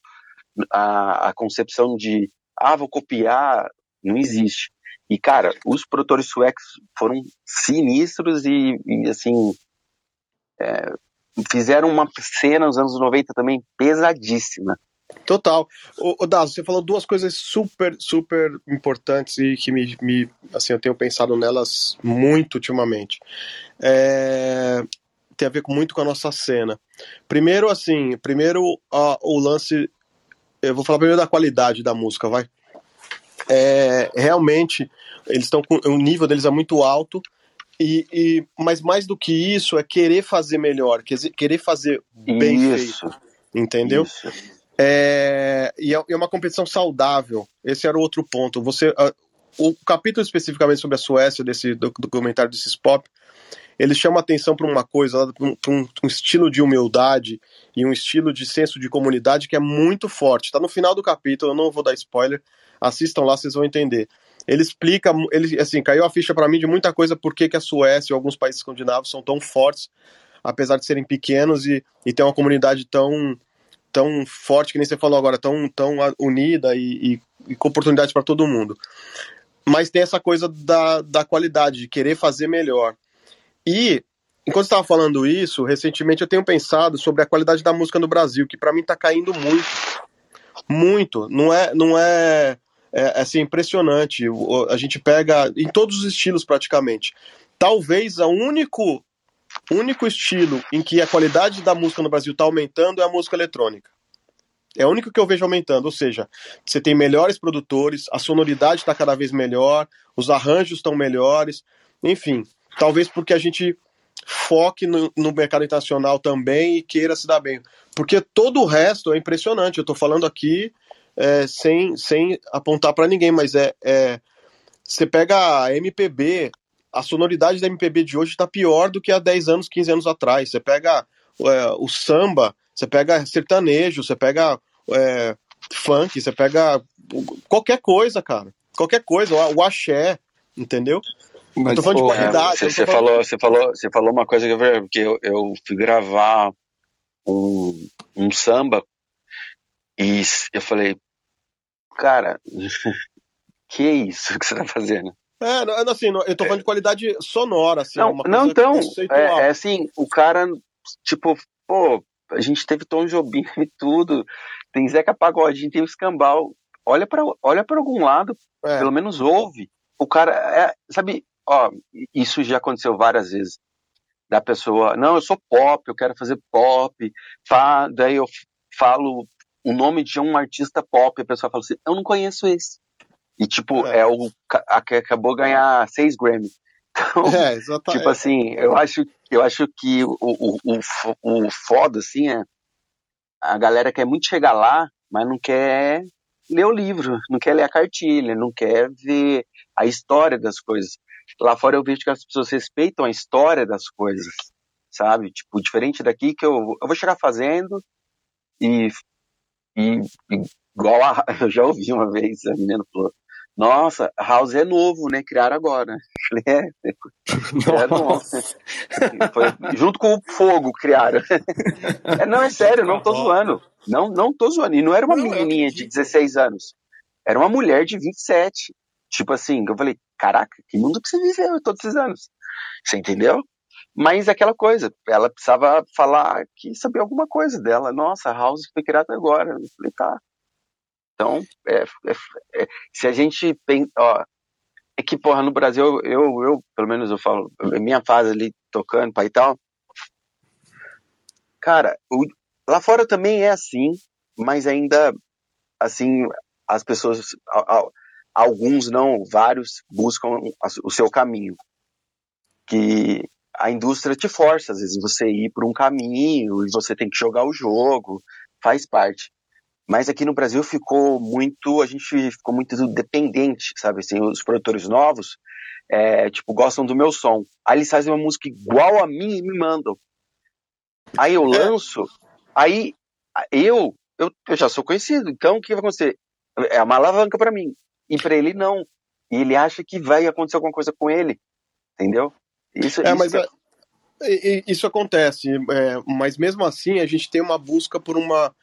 a, a concepção de ah, vou copiar, não existe. E, cara, os produtores suecos foram sinistros e, e assim, é, fizeram uma cena nos anos 90 também pesadíssima. Total. O, o Dazo, você falou duas coisas super, super importantes e que me, me assim, eu tenho pensado nelas muito ultimamente. É, tem a ver muito com a nossa cena. Primeiro, assim, primeiro uh, o lance eu vou falar primeiro da qualidade da música, vai. É, realmente, eles estão com o nível deles é muito alto. E, e, mas mais do que isso é querer fazer melhor, querer fazer bem isso, feito, entendeu? Isso. É, e é, é, uma competição saudável. Esse era o outro ponto. Você, o capítulo especificamente sobre a Suécia desse documentário desses pop ele chama atenção para uma coisa, para um, um, um, estilo de humildade e um estilo de senso de comunidade que é muito forte. Está no final do capítulo, eu não vou dar spoiler, assistam lá, vocês vão entender. Ele explica, ele assim, caiu a ficha para mim de muita coisa por que a Suécia e alguns países escandinavos são tão fortes, apesar de serem pequenos e, e ter uma comunidade tão tão forte que nem você falou agora, tão, tão unida e, e, e com oportunidades para todo mundo. Mas tem essa coisa da, da qualidade, de querer fazer melhor. E, enquanto estava falando isso, recentemente eu tenho pensado sobre a qualidade da música no Brasil, que para mim está caindo muito. Muito. Não é, não é, é, é assim, impressionante. A gente pega em todos os estilos praticamente. Talvez o único, único estilo em que a qualidade da música no Brasil está aumentando é a música eletrônica. É o único que eu vejo aumentando, ou seja, você tem melhores produtores, a sonoridade está cada vez melhor, os arranjos estão melhores, enfim. Talvez porque a gente foque no, no, mercado internacional também e queira se dar bem. Porque todo o resto é impressionante. Eu estou falando aqui é, sem, sem apontar para ninguém, mas é, é. Você pega a MPB, a sonoridade da MPB de hoje está pior do que há 10 anos, 15 anos atrás. Você pega é, o samba, você pega sertanejo, você pega é, funk, você pega qualquer coisa, cara. Qualquer coisa, o axé, entendeu? Mas, eu tô falando pô, de qualidade. Você, você falando... falou, você, falou, você falou uma coisa que eu, porque eu, eu fui gravar um, um samba e eu falei, cara, que é isso que você tá fazendo? É, não, assim, eu tô falando de qualidade sonora, assim. Não, não então, é, é, assim, o cara, tipo, pô, a gente teve Tom Jobim e tudo, tem Zeca Pagodinho, tem o Escambau, olha para olha pra algum lado, é. pelo menos ouve. O cara, é, sabe, ó, isso já aconteceu várias vezes. Da pessoa, não, eu sou pop, eu quero fazer pop. Fa, daí eu falo o nome de um artista pop, a pessoa fala assim, eu não conheço esse. E, tipo, é, é o que acabou ganhar seis Grammy. Então, é, tipo assim, eu acho, eu acho que o, o, o, o foda, assim, é a galera quer muito chegar lá, mas não quer ler o livro, não quer ler a cartilha, não quer ver a história das coisas. Lá fora eu vejo que as pessoas respeitam a história das coisas, sabe? Tipo, diferente daqui que eu, eu vou chegar fazendo e, e, igual a, eu já ouvi uma vez, a menina falou, nossa, House é novo, né? Criaram agora. Falei, é, criaram Foi, junto com o Fogo criaram. É, não, é sério, não tô zoando. Não, não tô zoando. E não era uma não, menininha de 16 anos. Era uma mulher de 27. Tipo assim, eu falei, caraca, que mundo que você viveu todos esses anos? Você entendeu? Mas aquela coisa, ela precisava falar que sabia alguma coisa dela. Nossa, a House foi criada agora. Eu falei, tá. Então, é, é, é, se a gente pensa, ó, é que, porra, no Brasil, eu, eu, pelo menos eu falo, minha fase ali tocando, pai e tal, cara, o, lá fora também é assim, mas ainda, assim, as pessoas, alguns não, vários, buscam o seu caminho. Que a indústria te força, às vezes, você ir por um caminho e você tem que jogar o jogo, faz parte. Mas aqui no Brasil ficou muito, a gente ficou muito dependente, sabe? Assim, os produtores novos, é, tipo, gostam do meu som. Aí eles fazem uma música igual a mim e me mandam. Aí eu é. lanço, aí eu, eu, eu já sou conhecido, então o que vai acontecer? É uma alavanca para mim. E para ele não. E ele acha que vai acontecer alguma coisa com ele. Entendeu? Isso, é, isso mas é, isso acontece. É, mas mesmo assim, a gente tem uma busca por uma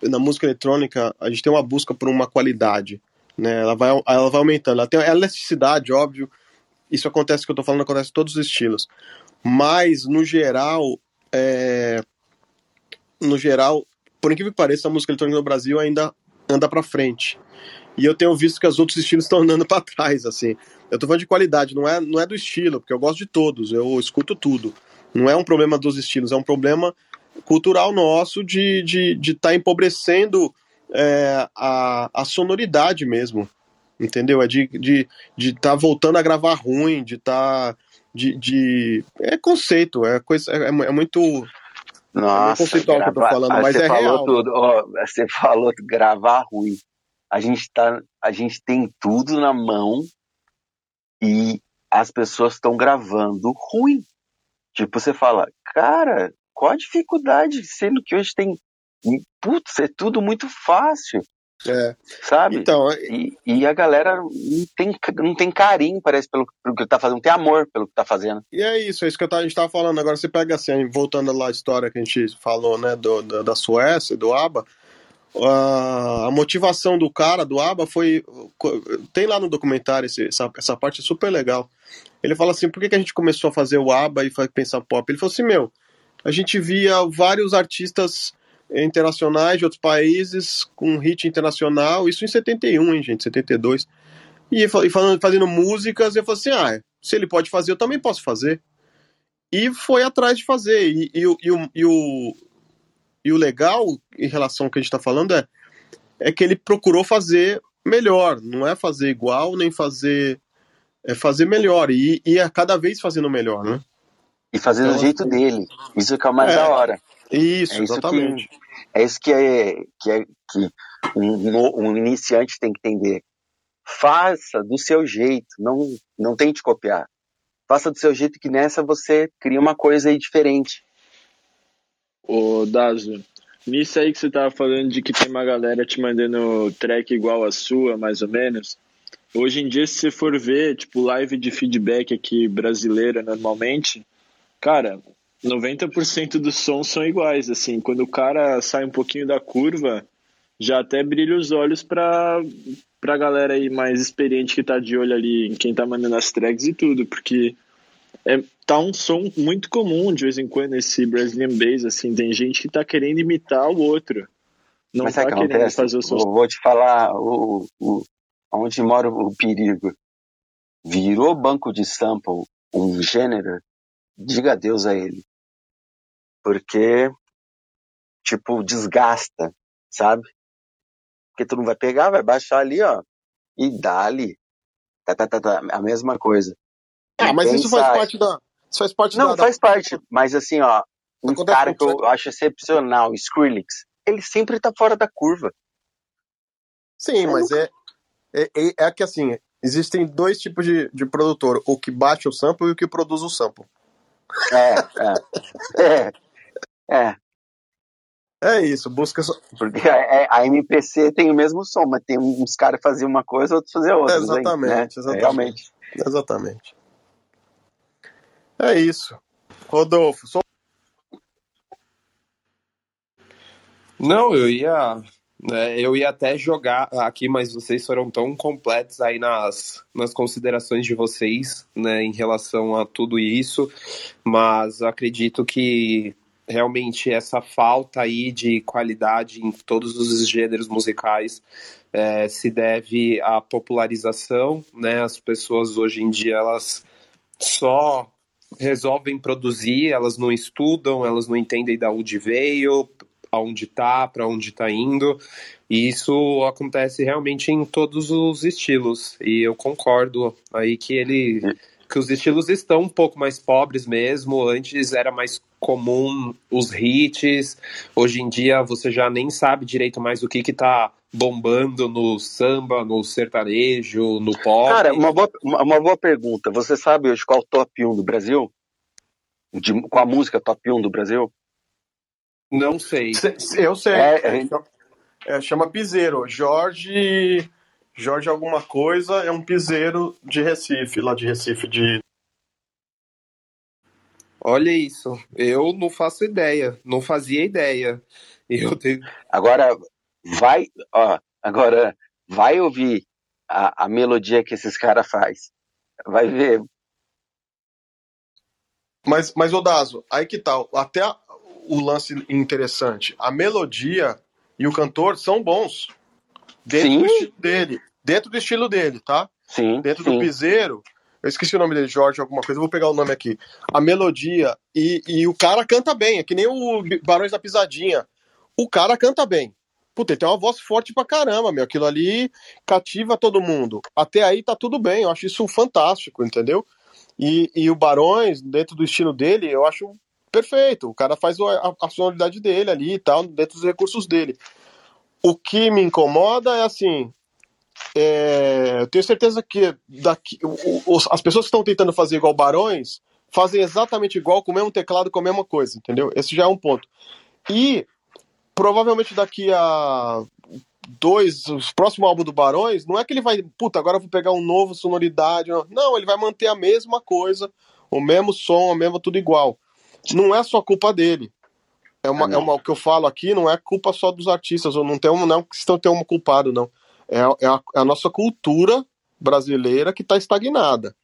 na música eletrônica, a gente tem uma busca por uma qualidade, né? Ela vai, ela vai aumentando. Ela tem a elasticidade, óbvio. Isso acontece, que eu tô falando, acontece em todos os estilos. Mas, no geral, é... no geral, por incrível que pareça, a música eletrônica no Brasil ainda anda para frente. E eu tenho visto que os outros estilos estão andando para trás, assim. Eu tô falando de qualidade, não é, não é do estilo, porque eu gosto de todos, eu escuto tudo. Não é um problema dos estilos, é um problema cultural nosso de estar de, de tá empobrecendo é, a, a sonoridade mesmo. Entendeu? É de estar de, de tá voltando a gravar ruim, de estar. Tá, de, de. É conceito, é, coisa, é, é muito. Nossa, é conceitual grava... que eu tô falando, mas é falou real. Tudo. Oh, você falou gravar ruim. A gente, tá, a gente tem tudo na mão e as pessoas estão gravando ruim. Tipo, você fala, cara, qual a dificuldade, sendo que hoje tem. Putz, é tudo muito fácil. É. Sabe? Então, e, e, a galera não tem, não tem carinho, parece, pelo, pelo que tá fazendo, não tem amor pelo que tá fazendo. E é isso, é isso que a gente tava falando. Agora você pega assim, voltando lá à história que a gente falou, né, do, da, da Suécia, do ABBA, a motivação do cara, do ABBA, foi. Tem lá no documentário esse, essa, essa parte super legal. Ele fala assim: por que, que a gente começou a fazer o ABBA e pensar pop? Ele falou assim: meu, a gente via vários artistas internacionais de outros países com hit internacional, isso em 71, hein, gente, 72. E, e falando, fazendo músicas, eu falei assim: ah, se ele pode fazer, eu também posso fazer. E foi atrás de fazer. E, e, e, o, e, o, e o legal em relação ao que a gente está falando é, é que ele procurou fazer melhor, não é fazer igual, nem fazer. É fazer melhor. E, e é cada vez fazendo melhor, né? E fazer então, do jeito assim, dele. Isso que é o mais é, da hora. Isso, é isso exatamente. Que, é isso que é que, é, que um, um iniciante tem que entender. Faça do seu jeito, não, não tente copiar. Faça do seu jeito que nessa você cria uma coisa aí diferente. Ô, Dazo, nisso aí que você tava falando de que tem uma galera te mandando track igual a sua, mais ou menos. Hoje em dia, se você for ver, tipo, live de feedback aqui brasileira normalmente, Cara, 90% dos sons são iguais, assim, quando o cara sai um pouquinho da curva, já até brilha os olhos pra, pra galera aí mais experiente que tá de olho ali em quem tá mandando as tracks e tudo, porque é, tá um som muito comum de vez em quando esse Brazilian Bass, assim, tem gente que tá querendo imitar o outro. Não Mas tá querendo acontece? fazer o som. Eu vou te falar o, o, onde mora o perigo. Virou banco de sample um gênero diga adeus a ele. Porque, tipo, desgasta, sabe? Porque tu não vai pegar, vai baixar ali, ó, e dá ali. Tá, tá, tá, tá, a mesma coisa. Ah, mas isso faz parte da. Isso faz parte não, da. faz parte, mas assim, ó, um Acontece cara que eu acho excepcional, Skrillex, ele sempre tá fora da curva. Sim, mas é, é, é, é que assim, existem dois tipos de, de produtor, o que bate o sample e o que produz o sample. É, é, é, é. É isso, busca. só- Porque a, a MPC tem o mesmo som, mas tem uns caras faziam uma coisa, outros faziam outra. Exatamente, né? exatamente. Realmente. Exatamente. É isso. Rodolfo, só Não, eu ia, né, eu ia até jogar aqui, mas vocês foram tão completos aí nas, nas considerações de vocês, né, em relação a tudo isso, mas acredito que realmente essa falta aí de qualidade em todos os gêneros musicais é, se deve à popularização, né, as pessoas hoje em dia, elas só resolvem produzir, elas não estudam, elas não entendem de onde veio, aonde tá, para onde tá indo. E isso acontece realmente em todos os estilos. E eu concordo aí que ele que os estilos estão um pouco mais pobres mesmo. Antes era mais comum os hits. Hoje em dia você já nem sabe direito mais o que que tá bombando no samba, no sertanejo, no pop. Cara, uma boa, uma, boa pergunta. Você sabe hoje qual é o top 1 do Brasil? De, qual a música top 1 do Brasil? Não sei. Se- se- Eu sei. É, é. É, chama piseiro. Jorge. Jorge alguma coisa é um piseiro de Recife, lá de Recife, de. Olha isso. Eu não faço ideia. Não fazia ideia. Eu tenho... Agora vai, ó, agora vai ouvir a, a melodia que esses caras faz. Vai ver. Mas, mas Odazo, aí que tal? Até a- o lance interessante. A melodia e o cantor são bons. Dentro Sim. do estilo dele. Dentro do estilo dele, tá? Sim, Dentro sim. do piseiro. Eu esqueci o nome dele, Jorge, alguma coisa, eu vou pegar o nome aqui. A melodia e, e o cara canta bem, é que nem o Barões da Pisadinha. O cara canta bem. Puta, ele tem uma voz forte pra caramba, meu. Aquilo ali cativa todo mundo. Até aí tá tudo bem, eu acho isso fantástico, entendeu? E, e o Barões, dentro do estilo dele, eu acho perfeito. O cara faz a, a sonoridade dele ali e tal, dentro dos recursos dele. O que me incomoda é assim. é, eu tenho certeza que daqui, os- as pessoas que estão tentando fazer igual Barões fazem exatamente igual, com o mesmo teclado, com a mesma coisa, entendeu? Esse já é um ponto. E provavelmente daqui a dois, os próximo álbum do Barões, não é que ele vai, puta, agora eu vou pegar um novo sonoridade. Não, ele vai manter a mesma coisa, o mesmo som, a mesma tudo igual. Não é só culpa dele. É uma, não. é uma, o que eu falo aqui não é culpa só dos artistas, ou não tem um, não que estão tem um culpado, não. É, a- é a, é a nossa cultura brasileira que está estagnada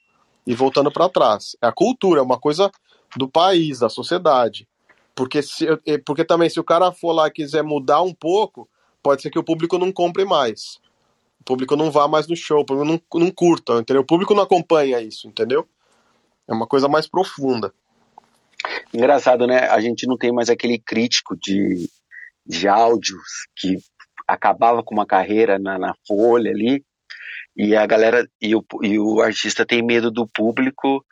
e voltando para trás. É a cultura, é uma coisa do país, da sociedade. Porque, se, porque também, se o cara for lá e quiser mudar um pouco, pode ser que o público não compre mais. O público não vá mais no show, o público não, não curta, entendeu? O público não acompanha isso, entendeu? É uma coisa mais profunda. Engraçado, né? A gente não tem mais aquele crítico de, de áudios que acabava com uma carreira na, na Folha ali, e a galera e o, e o artista tem medo do público,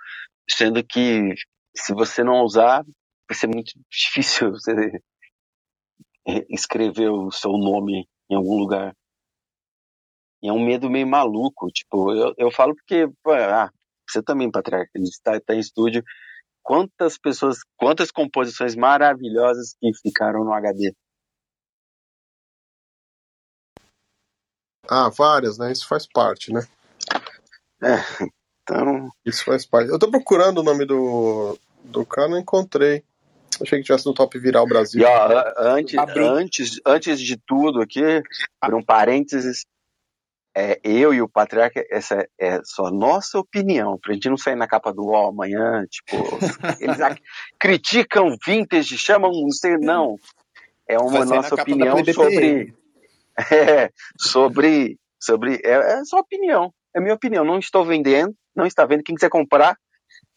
sendo que se você não usar, vai ser muito difícil você escrever o seu nome em algum lugar. E é um medo meio maluco, tipo, eu, eu falo porque, ah, você também, Patriarca, está tá em estúdio, quantas pessoas, quantas composições maravilhosas que ficaram no HD. Ah, várias, né? Isso faz parte, né? Então, Isso faz parte. Eu tô procurando o nome do, do cara, não encontrei. Achei que tivesse no Top Viral Brasil. e ó, antes, Bru- antes, antes de tudo aqui, por um parênteses, é, eu e o Patriarca, essa é só nossa opinião, pra gente não sair na capa do UOL amanhã, tipo, eles criticam vintage, chamam, não sei, não. É uma nossa opinião sobre, é, sobre, sobre, é, é só opinião, é minha opinião, não estou vendendo, não está vendo, quem quiser comprar,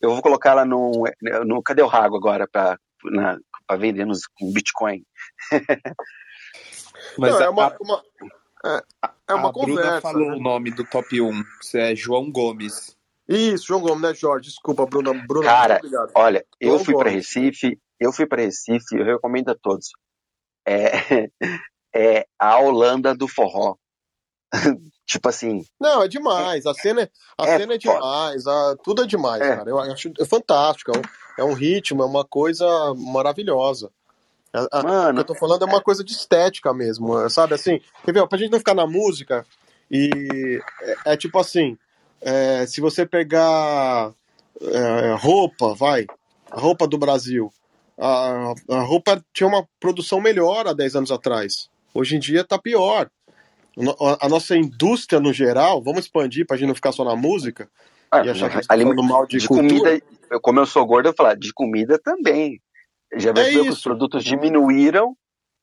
eu vou colocar lá no, no cadê o Rago agora pra, na, pra vender nos com Bitcoin. Mas não, é uma, a- uma- é, é uma a Bruna conversa. falou né? o nome do top 1, isso é João Gomes. Isso, João Gomes, né, Jorge? Desculpa, Bruna. Bruna Cara. Olha, eu João fui para. Recife, eu fui para Recife, eu recomendo a todos. É, é a Holanda do forró. tipo assim, Não, é demais. A cena é, a É cena é demais. A, tudo é demais, É. cara. Eu acho é fantástico. É um, é um ritmo, é uma coisa maravilhosa. A, Mano, o que eu tô falando é uma coisa de estética mesmo, sabe? Assim, quer ver? Pra gente não ficar na música, e é, é tipo assim: é, se você pegar é, roupa, vai, a roupa do Brasil, a, a roupa tinha uma produção melhor há 10 anos atrás. Hoje em dia tá pior. A nossa indústria no geral, vamos expandir pra gente não ficar só na música ah, e achar que tá falando mal de, de comida. Como eu sou gordo, eu falar de comida também. Já viu é que os produtos diminuíram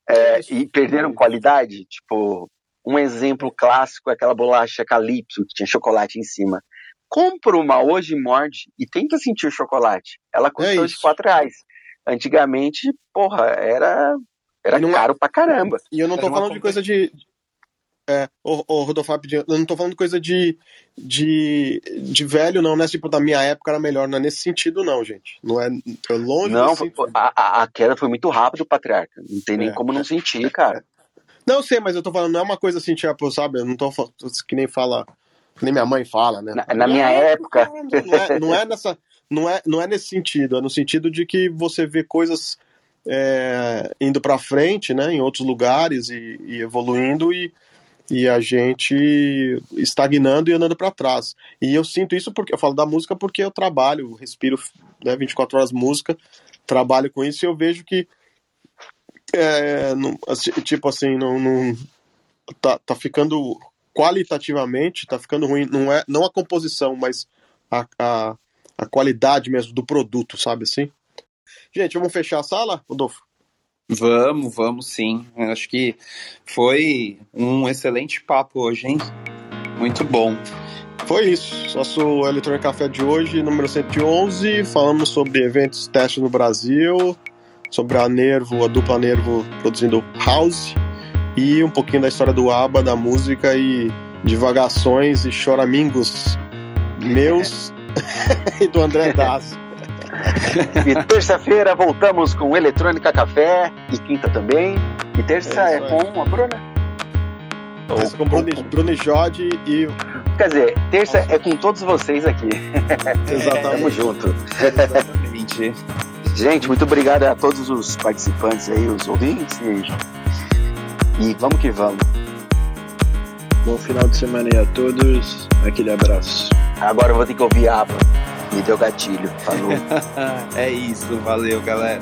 é, e perderam qualidade? Tipo, um exemplo clássico é aquela bolacha Calypso que tinha chocolate em cima. Compra uma hoje, morde e tenta sentir o chocolate. Ela custou é de 4 reais. Antigamente, porra, era, era é caro é... pra caramba. E eu não tô falando de coisa de. É, o, o Rodolfo, eu não tô falando coisa de, de, de velho, não, né? Tipo, da minha época era melhor, não é nesse sentido, não, gente. Não é, é longe Não, a, a, queda foi muito rápida, patriarca. Não tem nem é. como não sentir, cara. Não sei, mas eu tô falando, não é uma coisa assim, tipo, sabe? Eu não tô que nem fala, que nem minha mãe fala, né? Na, na minha época. Não é, não é, nessa. Não é, não é nesse sentido, é no sentido de que você vê coisas é, indo para frente, né, em outros lugares e, e, evoluindo e, e a gente estagnando e andando para trás. E eu sinto isso porque eu falo da música porque eu trabalho, respiro né, 24 horas música, trabalho com isso e eu vejo que é, não, assim, tipo assim, não, não tá, tá ficando qualitativamente, tá ficando ruim, não é não a composição, mas a, a, a qualidade mesmo do produto, sabe assim? Gente, vamos fechar a sala, Rodolfo? Vamos, vamos sim. Acho que foi um excelente papo hoje, hein? Muito bom. Foi isso. Nosso Eletrônica Café de hoje, número 111. Falamos sobre eventos testes no Brasil, sobre a Nervo, a dupla Nervo produzindo House e um pouquinho da história do ABBA, da música e divagações e choramingos meus e do André Das. E terça-feira voltamos com Eletrônica Café e quinta também. E terça é, é com a Bruna. Terça com Bruno, Bruno Jode e. Quer dizer, terça é com todos vocês aqui. Exatamente. Tamo junto. Exatamente. Gente, muito obrigado a todos os participantes aí, os ouvintes. E, e vamos que vamos. Bom final de semana aí a todos. Aquele abraço. Agora eu vou ter que ouvir a aba. Me deu gatilho. Falou. é isso, valeu, galera.